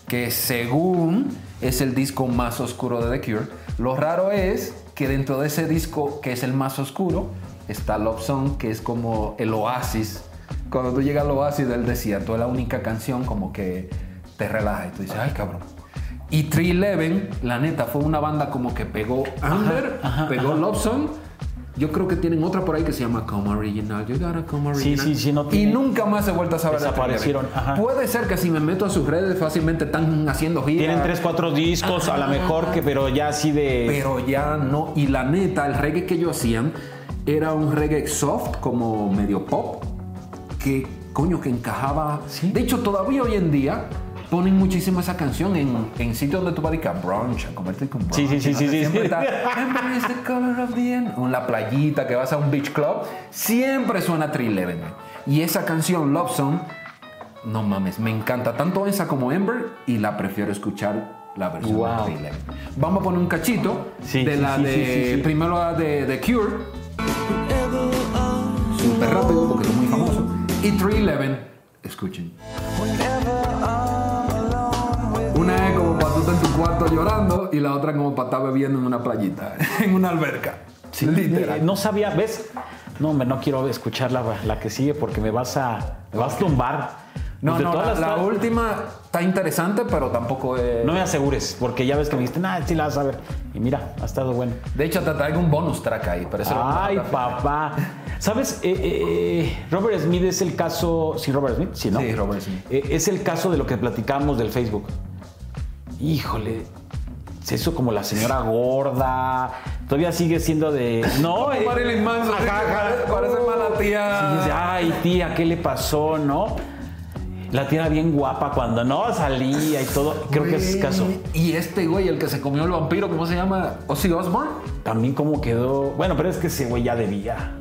que según es el disco más oscuro de The Cure. Lo raro es que dentro de ese disco, que es el más oscuro, está Love Song, que es como el oasis. Cuando tú llegas al oasis del desierto, es la única canción como que te relaja y tú dices, ay cabrón. Y 311, la neta, fue una banda como que pegó Amber, pegó Love Song. Yo creo que tienen otra por ahí que se llama Come Original. You gotta come Sí, original. sí, sí, no Y nunca más he vuelto a saber de 311. Desaparecieron, ajá. Puede ser que si me meto a sus redes fácilmente están haciendo giras. Tienen tres, cuatro discos, a lo mejor que, pero ya así de. Pero ya no. Y la neta, el reggae que ellos hacían era un reggae soft, como medio pop, que coño, que encajaba. Sí. De hecho, todavía hoy en día ponen muchísimo esa canción en, en sitios donde tú vas a ir a brunch, a comerte con brunch. Sí, sí, sí, ¿no? sí, Siempre sí. está, "Amber is the color of the end". O en la playita, que vas a un beach club, siempre suena 311. güey. Y esa canción, Love Song, no mames, me encanta tanto esa como Ember y la prefiero escuchar la versión Wow. de 311. Vamos a poner un cachito Sí, de sí, la sí, de sí, sí, sí. primero la de The Cure, súper rápido porque es muy famoso, y 311, escuchen. Una es como para tú estar en tu cuarto llorando y la otra como para estar bebiendo en una playita, *laughs* en una alberca. Literal. Eh, No sabía, ¿ves? No, hombre, no quiero escuchar la, la que sigue porque me vas a, me vas a tumbar. No, De no, la, las- la última está interesante, pero tampoco es... No me asegures, porque ya ves que me dijiste, nah, sí la vas a ver. Y mira, ha estado bueno. De hecho, te traigo un bonus track ahí, pero eso Ay, papá. ¿Sabes? Eh, eh, Robert Smith es el caso. Sí, Robert Smith, sí, ¿no? Sí, Robert Smith. Eh, es el caso de lo que platicamos del Facebook. Híjole. Se hizo como la señora gorda. Todavía sigue siendo de. No, *laughs* eh, Marilyn Manson, parece mala tía. Sí, dice, Ay, tía, ¿qué le pasó, no? La tía era bien guapa cuando no salía y todo. Creo que es caso. Y este güey, el que se comió el vampiro, ¿cómo se llama? Ozzy Osbourne. También como quedó. Bueno, pero es que ese güey ya debía.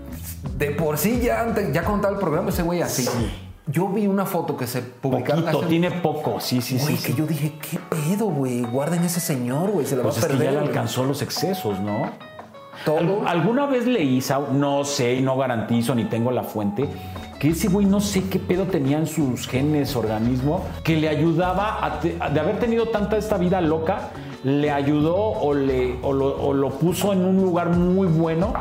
De por sí, ya antes, ya contaba el programa, ese güey así. Sí. Yo vi una foto que se publicaron Poquito, hace- tiene poco, sí, sí, Güey, sí. que sí. yo dije, ¿qué pedo, güey? Guarden ese señor, güey, se le va Pues a es que ya le alcanzó los excesos, ¿no? Todo. Al- alguna vez leí, no sé no garantizo ni tengo la fuente, que ese güey no sé qué pedo tenía en sus genes, organismo, que le ayudaba a te- a- de haber tenido tanta esta vida loca, le ayudó o, le, o, lo, o lo puso en un lugar muy bueno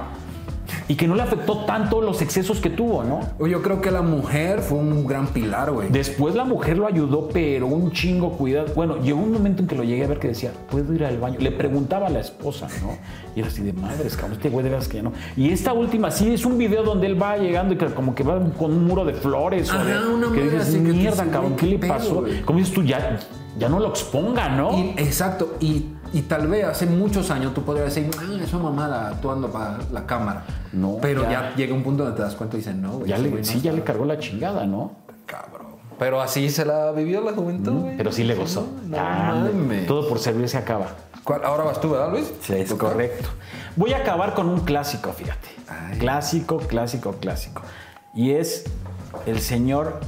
y que no le afectó tanto los excesos que tuvo, ¿no? Yo creo que la mujer fue un gran pilar, güey. Después la mujer lo ayudó, pero un chingo cuidado. Bueno, llegó un momento en que lo llegué a ver que decía, ¿puedo ir al baño? Le preguntaba a la esposa, ¿no? Y era así de madres, cabrón, este güey de veras que ya no. Y esta última, sí, es un video donde él va llegando y que como que va con un muro de flores. o Ajá, de- una que dices, así mierda, cabrón, ¿qué le pasó? Como dices tú, ya, ya no lo exponga, ¿no? Y- exacto, y, y tal vez hace muchos años tú podrías decir, ah, eso mamada actuando para la cámara. No, Pero ya. ya. llega un punto donde te das cuenta y dices, no, güey. ya le, sí, ya le cargó la chingada, ¿no? Cabrón. Pero así se la vivió la juventud, güey. Pero sí le gozó. No, Ah, todo por servir se acaba. ¿Cuál- Ahora vas tú, ¿verdad, Luis? Es correcto. Voy a acabar con un clásico, fíjate. Ay. Clásico, clásico, clásico. Y es el señor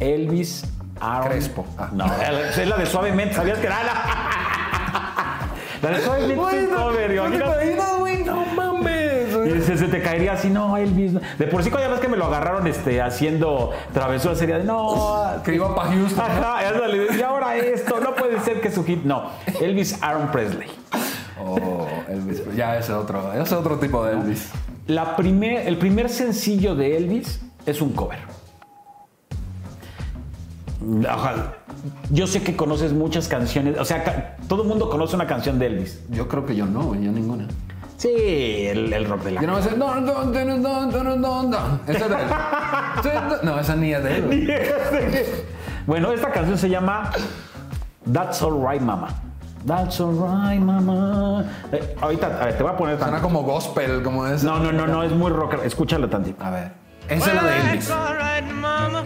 Elvis Aaron. Crespo. Ah. No, es la de Suavemente. ¿Sabías que era la? *laughs* La de cover, ¿No imagínate. güey? No mames. Y se, se te caería así, no, Elvis. no. De por sí, cuando ya ves que me lo agarraron este, haciendo travesuras, sería de no. Que iba para Houston. ¿no? Ajá, ándale, y ahora esto, no puede ser que su hit. No, Elvis Aaron Presley. Oh, Elvis. Ya ese otro, ese otro tipo de Elvis. La primer, el primer sencillo de Elvis es un cover. Ojalá. Yo sé que conoces muchas canciones, o sea, todo el mundo conoce una canción de Elvis. Yo creo que yo no, yo ninguna. Sí, el, el rock de la Yo no me sé. No, no, no, no, no, no, no, no. Esa es de él. *laughs* No, No, esa ni es de él. bueno, esta canción se llama That's Alright Mama. That's Alright Mama. Eh, ahorita, a ver, te voy a poner Suena como gospel, como es. No, no, no, no, es muy rocker. Escúchalo tantito. A ver. Esa es la de Elvis. That's all right, mama.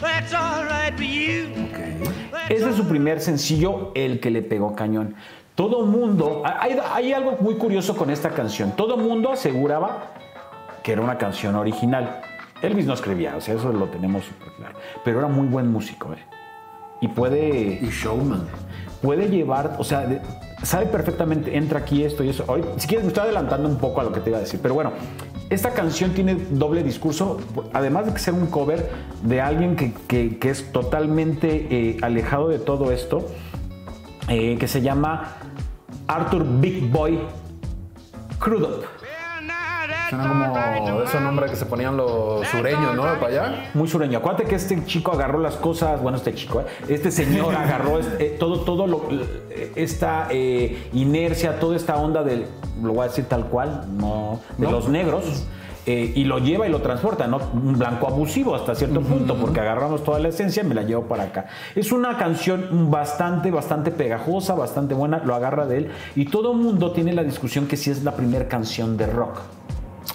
That's all right for you. Ok. Ese es su primer sencillo, el que le pegó cañón. Todo mundo, hay, hay algo muy curioso con esta canción. Todo mundo aseguraba que era una canción original. Elvis no escribía, o sea, eso lo tenemos súper claro. Pero era muy buen músico, ¿eh? Y puede, Y Showman. puede llevar, o sea, de- sabe perfectamente, entra aquí esto y eso. Hoy, si quieres, me estoy adelantando un poco a lo que te iba a decir, pero bueno, esta canción tiene doble discurso, además de que ser un cover de alguien que, que- que es totalmente eh, alejado de todo esto, eh, que se llama Arthur Big Boy Crudup. Suena como esos nombres que se ponían los sureños, ¿no? Para allá. Muy sureño. Acuérdate que este chico agarró las cosas, bueno, este chico, ¿eh? este señor agarró este, eh, todo, todo lo, eh, esta eh, inercia, toda esta onda del, lo voy a decir tal cual, no, de los negros. eh, y lo lleva y lo transporta, ¿no? Un blanco abusivo hasta cierto punto, porque agarramos toda la esencia y me la llevo para acá. Es una canción bastante, bastante pegajosa, bastante buena, lo agarra de él. Y todo el mundo tiene la discusión que si es la primera canción de rock,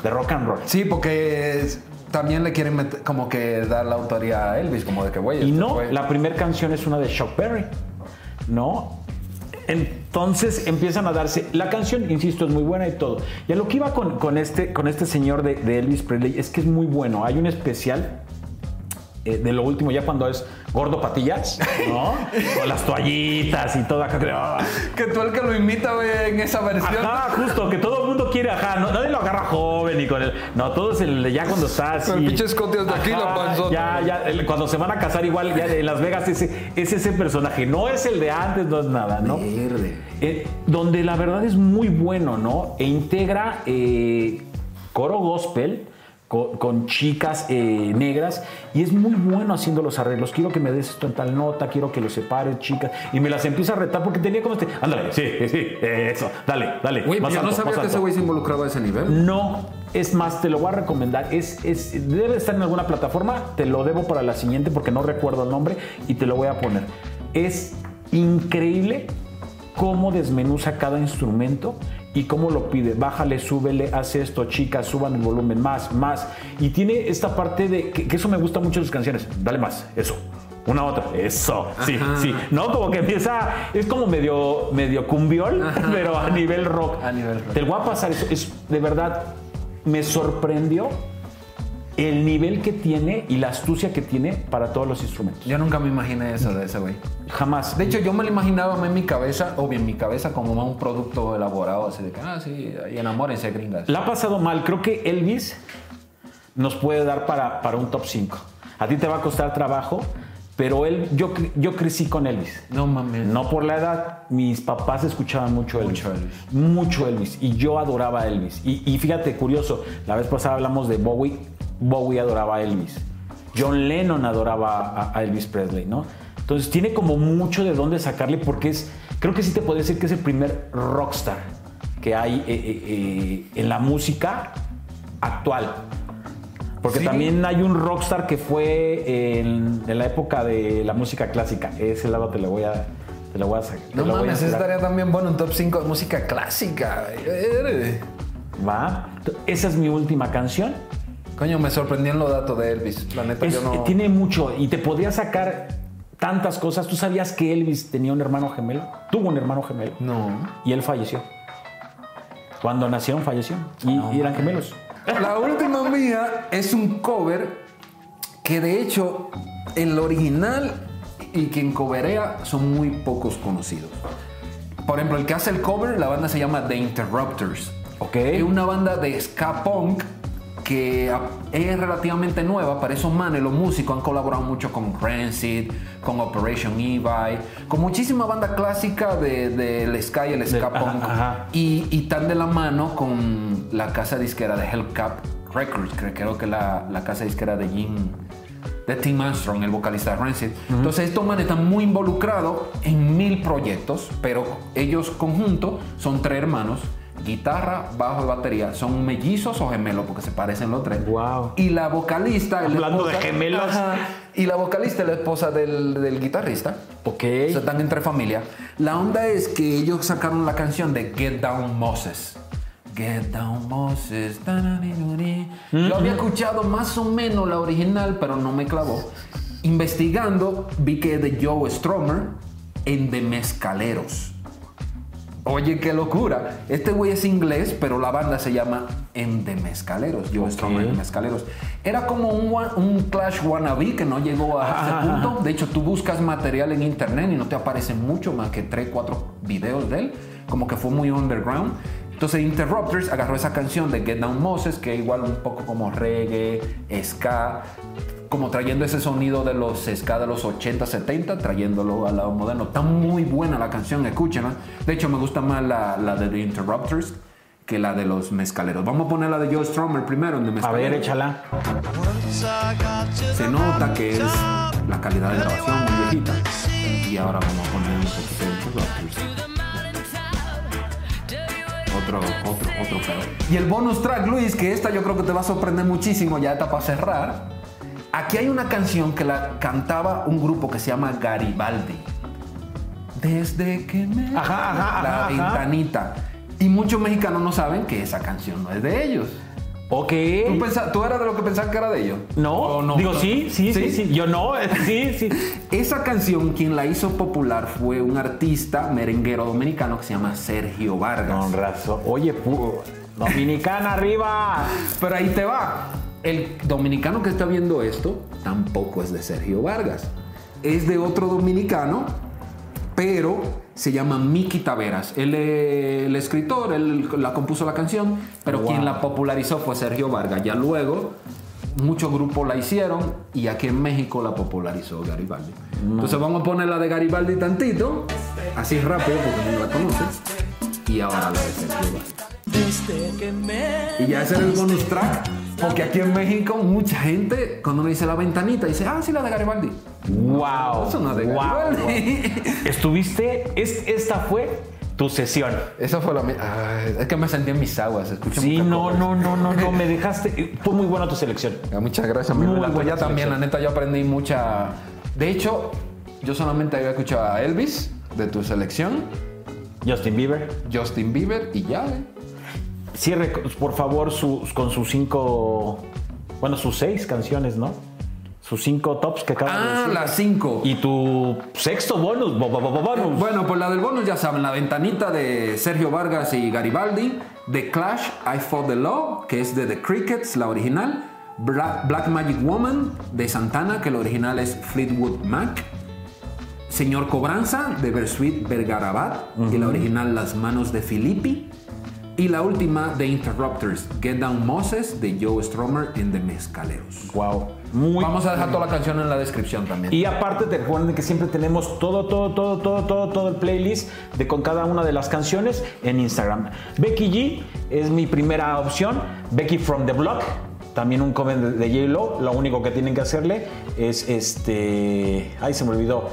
de rock and roll. Sí, porque es- también le quieren meter- como que dar la autoría a Elvis, como de que, güey. Y este no, fue- la primera canción es una de Chuck Berry, ¿no? Entonces empiezan a darse. La canción, insisto, es muy buena y todo. Y a lo que iba con, con este, con este señor de, de Elvis Presley es que es muy bueno. Hay un especial eh, de lo último, ya cuando es gordo patillas, ¿no? *laughs* con las toallitas y todo acá. que, Que tú el que lo imita, güey, en esa versión. Ajá, justo, que todo el mundo quiere, ajá, no- nadie lo agarra joven y con el. No, todo es el, ya cuando está así. Con el pinche escote hasta aquí, la panzota. Ya, ya, el- cuando se van a casar igual, ya en Las Vegas ese, es ese personaje, no es el de antes, no es nada, ¿no? Verde. Eh, donde la verdad es muy bueno, ¿no? E integra eh, coro gospel con, con chicas eh, negras y es muy bueno haciendo los arreglos. Quiero que me des esto en tal nota, quiero que lo separes, chicas. Y me las empieza a retar porque tenía como este. Ándale, sí, sí, eso, dale, dale. Güey, más yo no sabía que ese güey se involucraba a ese nivel. No, es más, te lo voy a recomendar. Es, es, debe estar en alguna plataforma. Te lo debo para la siguiente porque no recuerdo el nombre y te lo voy a poner. Es increíble cómo desmenuza cada instrumento y cómo lo pide. Bájale, súbele, hace esto, chicas, suban el volumen más, más. Y tiene esta parte de que, que eso me gusta mucho de sus canciones. Dale más, eso. Una otra, eso, sí, Ajá. sí. No, como que empieza, es como medio, medio cumbiol, *laughs* pero a nivel rock. A nivel rock. Te voy a pasar, eso es de verdad, me sorprendió el nivel que tiene y la astucia que tiene para todos los instrumentos. Yo nunca me imaginé eso de ese güey. Jamás. De hecho, yo me lo imaginaba en mi cabeza, o bien en mi cabeza, como un producto elaborado, así de que, ah, sí, ahí enamórense, gringas. La ha pasado mal. Creo que Elvis nos puede dar para, para un top 5. A ti te va a costar trabajo, pero él, yo, yo crecí con Elvis. No mames. No por la edad, mis papás escuchaban mucho Elvis. Mucho Elvis. Mucho Elvis. Y yo adoraba a Elvis. Y, y fíjate, curioso, la vez pasada hablamos de Bowie. Bowie adoraba a Elvis. John Lennon adoraba a, Elvis Presley, ¿no? Entonces tiene como mucho de dónde sacarle porque es, creo que sí te podría decir que es el primer rockstar que hay eh, eh, eh, en la música actual. Porque Sí. también hay un rockstar que fue en, en la época de la música clásica. Ese lado te lo voy a, te lo voy a sacar. No mames, estaría también bueno un top 5 de música clásica. Va. Esa es mi última canción. Coño, me sorprendían los datos de Elvis. La neta, Es- yo no. Tiene mucho y te podría sacar tantas cosas. ¿Tú sabías que Elvis tenía un hermano gemelo? Tuvo un hermano gemelo. No. Y él falleció. Cuando nacieron falleció. Y, y eran gemelos. La última mía es un cover que de hecho el original y quien coverea son muy pocos conocidos. Por ejemplo, el que hace el cover, la banda se llama The Interrupters. Ok. Es una banda de ska punk que es relativamente nueva, para esos manes, los músicos han colaborado mucho con Rancid, con Operation Evil, con muchísima banda clásica del de, del ska y el ska ajá, punk. ajá. Y, y tan de la mano con la casa disquera de Hellcat Records, que creo que la, la casa disquera de Jim, de Tim Armstrong, el vocalista de Rancid. Entonces estos manes están muy involucrados en mil proyectos, pero ellos conjuntos son tres hermanos. Guitarra, bajo y batería. Son mellizos o gemelos porque se parecen los tres. Guau. Y la vocalista la Hablando de esposa- gemelos. Ajá. Y la vocalista es la esposa del, del guitarrista. Ok. O sea, están entre familia. La onda es que ellos sacaron la canción de Get Down Moses. Get Down Moses. Yo había escuchado más o menos la original, pero no me clavó. Investigando, vi que es de Joe Stromer en The Mezcaleros. Oye, qué locura. Este güey es inglés, pero la banda se llama En The Mezcaleros. Joe Stromer en Mezcaleros. Era como un, un Clash wannabe que no llegó a ese punto. De hecho, tú buscas material en internet y no te aparecen mucho más que 3, 4 videos de él. Como que fue muy underground. Entonces Interrupters agarró esa canción de Get Down Moses, que igual un poco como reggae, ska, como trayendo ese sonido de los ska de los 80, 70, trayéndolo al lado moderno. Está muy buena la canción, escúchenla. De hecho, me gusta más la, la de The Interrupters que la de los mezcaleros. Vamos a poner la de Joe Strummer primero, A ver, échala. Se nota que es la calidad de grabación muy viejita. Y ahora vamos a poner un poquito de Interrupters. Otro, otro, otro pedo. Y el bonus track, Luis, que esta yo creo que te va a sorprender muchísimo, ya está para cerrar. Aquí hay una canción que la cantaba un grupo que se llama Garibaldi. Desde que me... Ajá, ajá, la ajá, ventanita. Y muchos mexicanos no saben que esa canción no es de ellos. Ok. ¿Tú, pensa- tú eras de lo que pensaban que era de ellos? No, ¿O no? digo sí, sí, sí, sí. Yo no, sí, sí. *laughs* Esa canción, quien la hizo popular fue un artista merenguero dominicano que se llama Sergio Vargas. Con razón. Oye, pu- Dominicana arriba. Pero ahí te va. El dominicano que está viendo esto tampoco es de Sergio Vargas. Es de otro dominicano, pero se llama Miki Taveras. Él es el escritor, él la compuso la canción, pero Wow. quien la popularizó fue Sergio Vargas. Ya luego muchos grupos la hicieron y aquí en México la popularizó Garibaldi. Entonces vamos a poner la de Garibaldi tantito, así rápido porque no la conoces. Y ahora la de Sergio Vargas. Y ya ese era el bonus track. Porque aquí en México mucha gente cuando uno dice la ventanita dice, ah, sí, la de Garibaldi. Wow. Eso no de wow, Garibaldi. *laughs* Estuviste, es, esta fue tu sesión. Esa fue la mía. Es que me sentí en mis aguas. Escuché Sí, no, no, no, no, no, *laughs* me dejaste. Fue muy buena tu selección. Ah, Muchas gracias, Muy mi La tuya también, la neta, yo aprendí mucha. De hecho, yo solamente había escuchado a Elvis de tu selección, Justin Bieber. Justin Bieber y ya, ¿eh? Cierre, por favor, sus, con sus cinco. Bueno, sus seis canciones, ¿no? Sus cinco tops que acabas de Ah, decir. las cinco. Y tu sexto bonus. bo- bo- bo- bonus. Bueno, pues la del bonus ya saben, la ventanita de Sergio Vargas y Garibaldi, The Clash, I Fought the Law, que es de The Crickets, la original, Black, Black Magic Woman de Santana, que el original es Fleetwood Mac, Señor Cobranza de Bersuit Vergarabat, y la original Las Manos de Filippi, y la última de Interrupters, Get Down Moses de Joe Strummer en The Mezcaleros. Wow. Muy Vamos a dejar toda la canción en la descripción también. Y aparte te recuerden que siempre tenemos todo, todo, todo, todo, todo, todo el playlist de con cada una de las canciones en Instagram. Becky G es mi primera opción. Becky from the Block. También un cover de J-Lo. Lo único que tienen que hacerle es este. Ay, se me olvidó.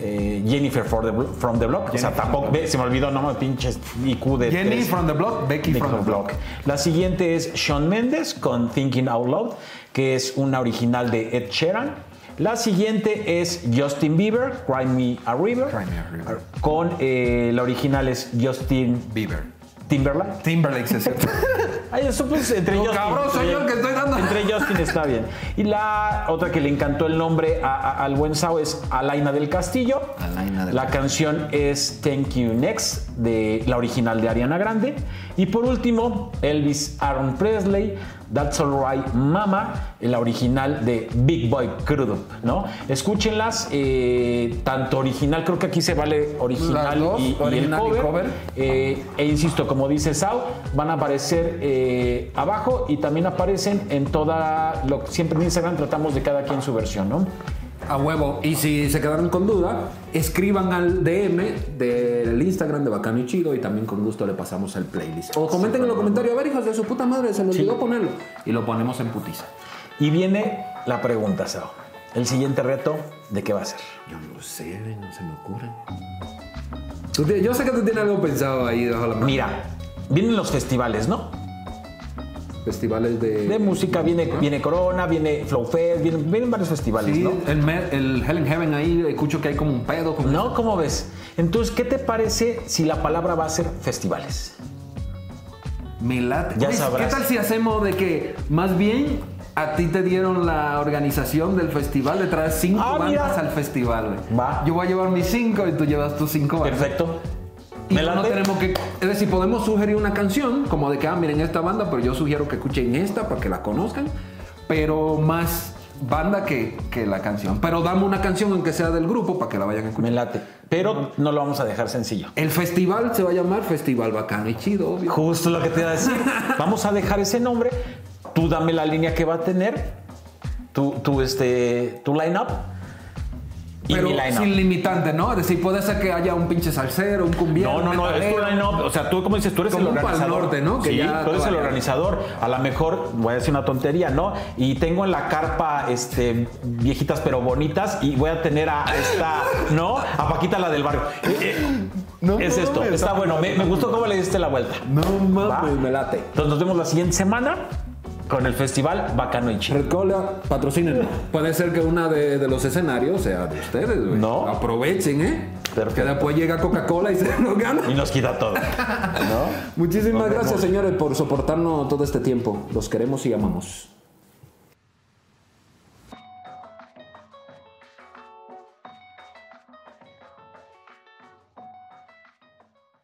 Eh, Jennifer for the Blo- from the Block. O sea, tampoco. ve, se me olvidó, no me pinches IQ de. Jenny tres. from the Block, Becky from the Block. La siguiente es Shawn Mendes con Thinking Out Loud, que es una original de Ed Sheeran. La siguiente es Justin Bieber, Cry Me a River, Cry Me a River. con eh, la original es Justin Bieber. Timberlake. Timberlake, sí es cierto. *laughs* Ay, eso pues entre Justin. cabrón, soy entre- yo el que estoy dando. Entre Justin está bien. Y la otra que le encantó el nombre a- a- al buen Sao es Alaina del Castillo. Alaina del la canción es Thank You Next, de la original de Ariana Grande. Y por último, Elvis Aaron Presley, That's Alright Mama, la original de Big Boy Crudup, ¿no? Escúchenlas, eh, tanto original, creo que aquí se vale original Las dos, y, y original y el cover. cover. Eh, e insisto, como dice Sao, van a aparecer eh, abajo y también aparecen en toda lo siempre en Instagram tratamos de cada quien su versión, ¿no? A huevo. Y si se quedaron con duda, escriban al DM del Instagram de Bacano y Chido y también con gusto le pasamos el playlist. O comenten en los comentarios, a ver, hijos de su puta madre, se les olvidó ponerlo. Y lo ponemos en putiza. Y viene la pregunta, Sao. El siguiente reto, ¿de qué va a ser? Yo no sé, no se me ocurre. Yo sé que tú tienes algo pensado ahí bajo la mano. Mira, vienen los festivales, ¿no? Festivales de... De música, viene, viene Corona, viene Flow Fest, vienen, vienen varios festivales, Sí, ¿no? el, Mer- el Hell in Heaven ahí, escucho que hay como un pedo. Como ¿No? ¿Cómo ves? Entonces, ¿qué te parece si la palabra va a ser festivales? Me late. Ya sabrás. ¿Qué tal si hacemos de que más bien a ti te dieron la organización del festival de traer cinco Ah, bandas mira. al festival? güey? Va. Yo voy a llevar mis cinco y tú llevas tus cinco bandas. Perfecto. Y ¿Me no tenemos que. Es decir, podemos sugerir una canción, como de que, ah, miren esta banda, pero yo sugiero que escuchen esta para que la conozcan. Pero más, banda que, que la canción. Pero dame una canción aunque sea del grupo para que la vayan a Me escuchar. late. Pero no lo vamos a dejar sencillo. El festival se va a llamar Festival Bacano y Chido, obvio. Justo lo que te iba a decir. *laughs* Vamos a dejar ese nombre. Tú dame la línea que va a tener. Tu, tu, este, tu line-up. Y Pero line-up. sin limitante, ¿no? Es decir, puede ser que haya un pinche salsero, un cumbiero. No, no, no, es tu line-up. O sea, tú, como dices, tú eres Como el organizador. Norte, ¿no? Que sí, ya tú eres el organizador. A lo mejor, voy a decir una tontería, ¿no? Y tengo en la carpa este, viejitas pero bonitas y voy a tener a esta, *laughs* ¿no? A Paquita la del barrio. Eh, eh, No es esto, está bueno. Me, me gustó cómo le diste la vuelta. No mames, me late. Entonces nos vemos la siguiente semana con el festival Bacano y Chido. Red Cola, patrocinen. Puede ser que una de, de los escenarios sea de ustedes, güey. No. Aprovechen, ¿eh? Perfecto. Que después llega Coca-Cola y se *laughs* lo gana. Y nos quita todo. *laughs* ¿No? Muchísimas Nos gracias, vemos. señores, por soportarnos todo este tiempo. Los queremos y amamos.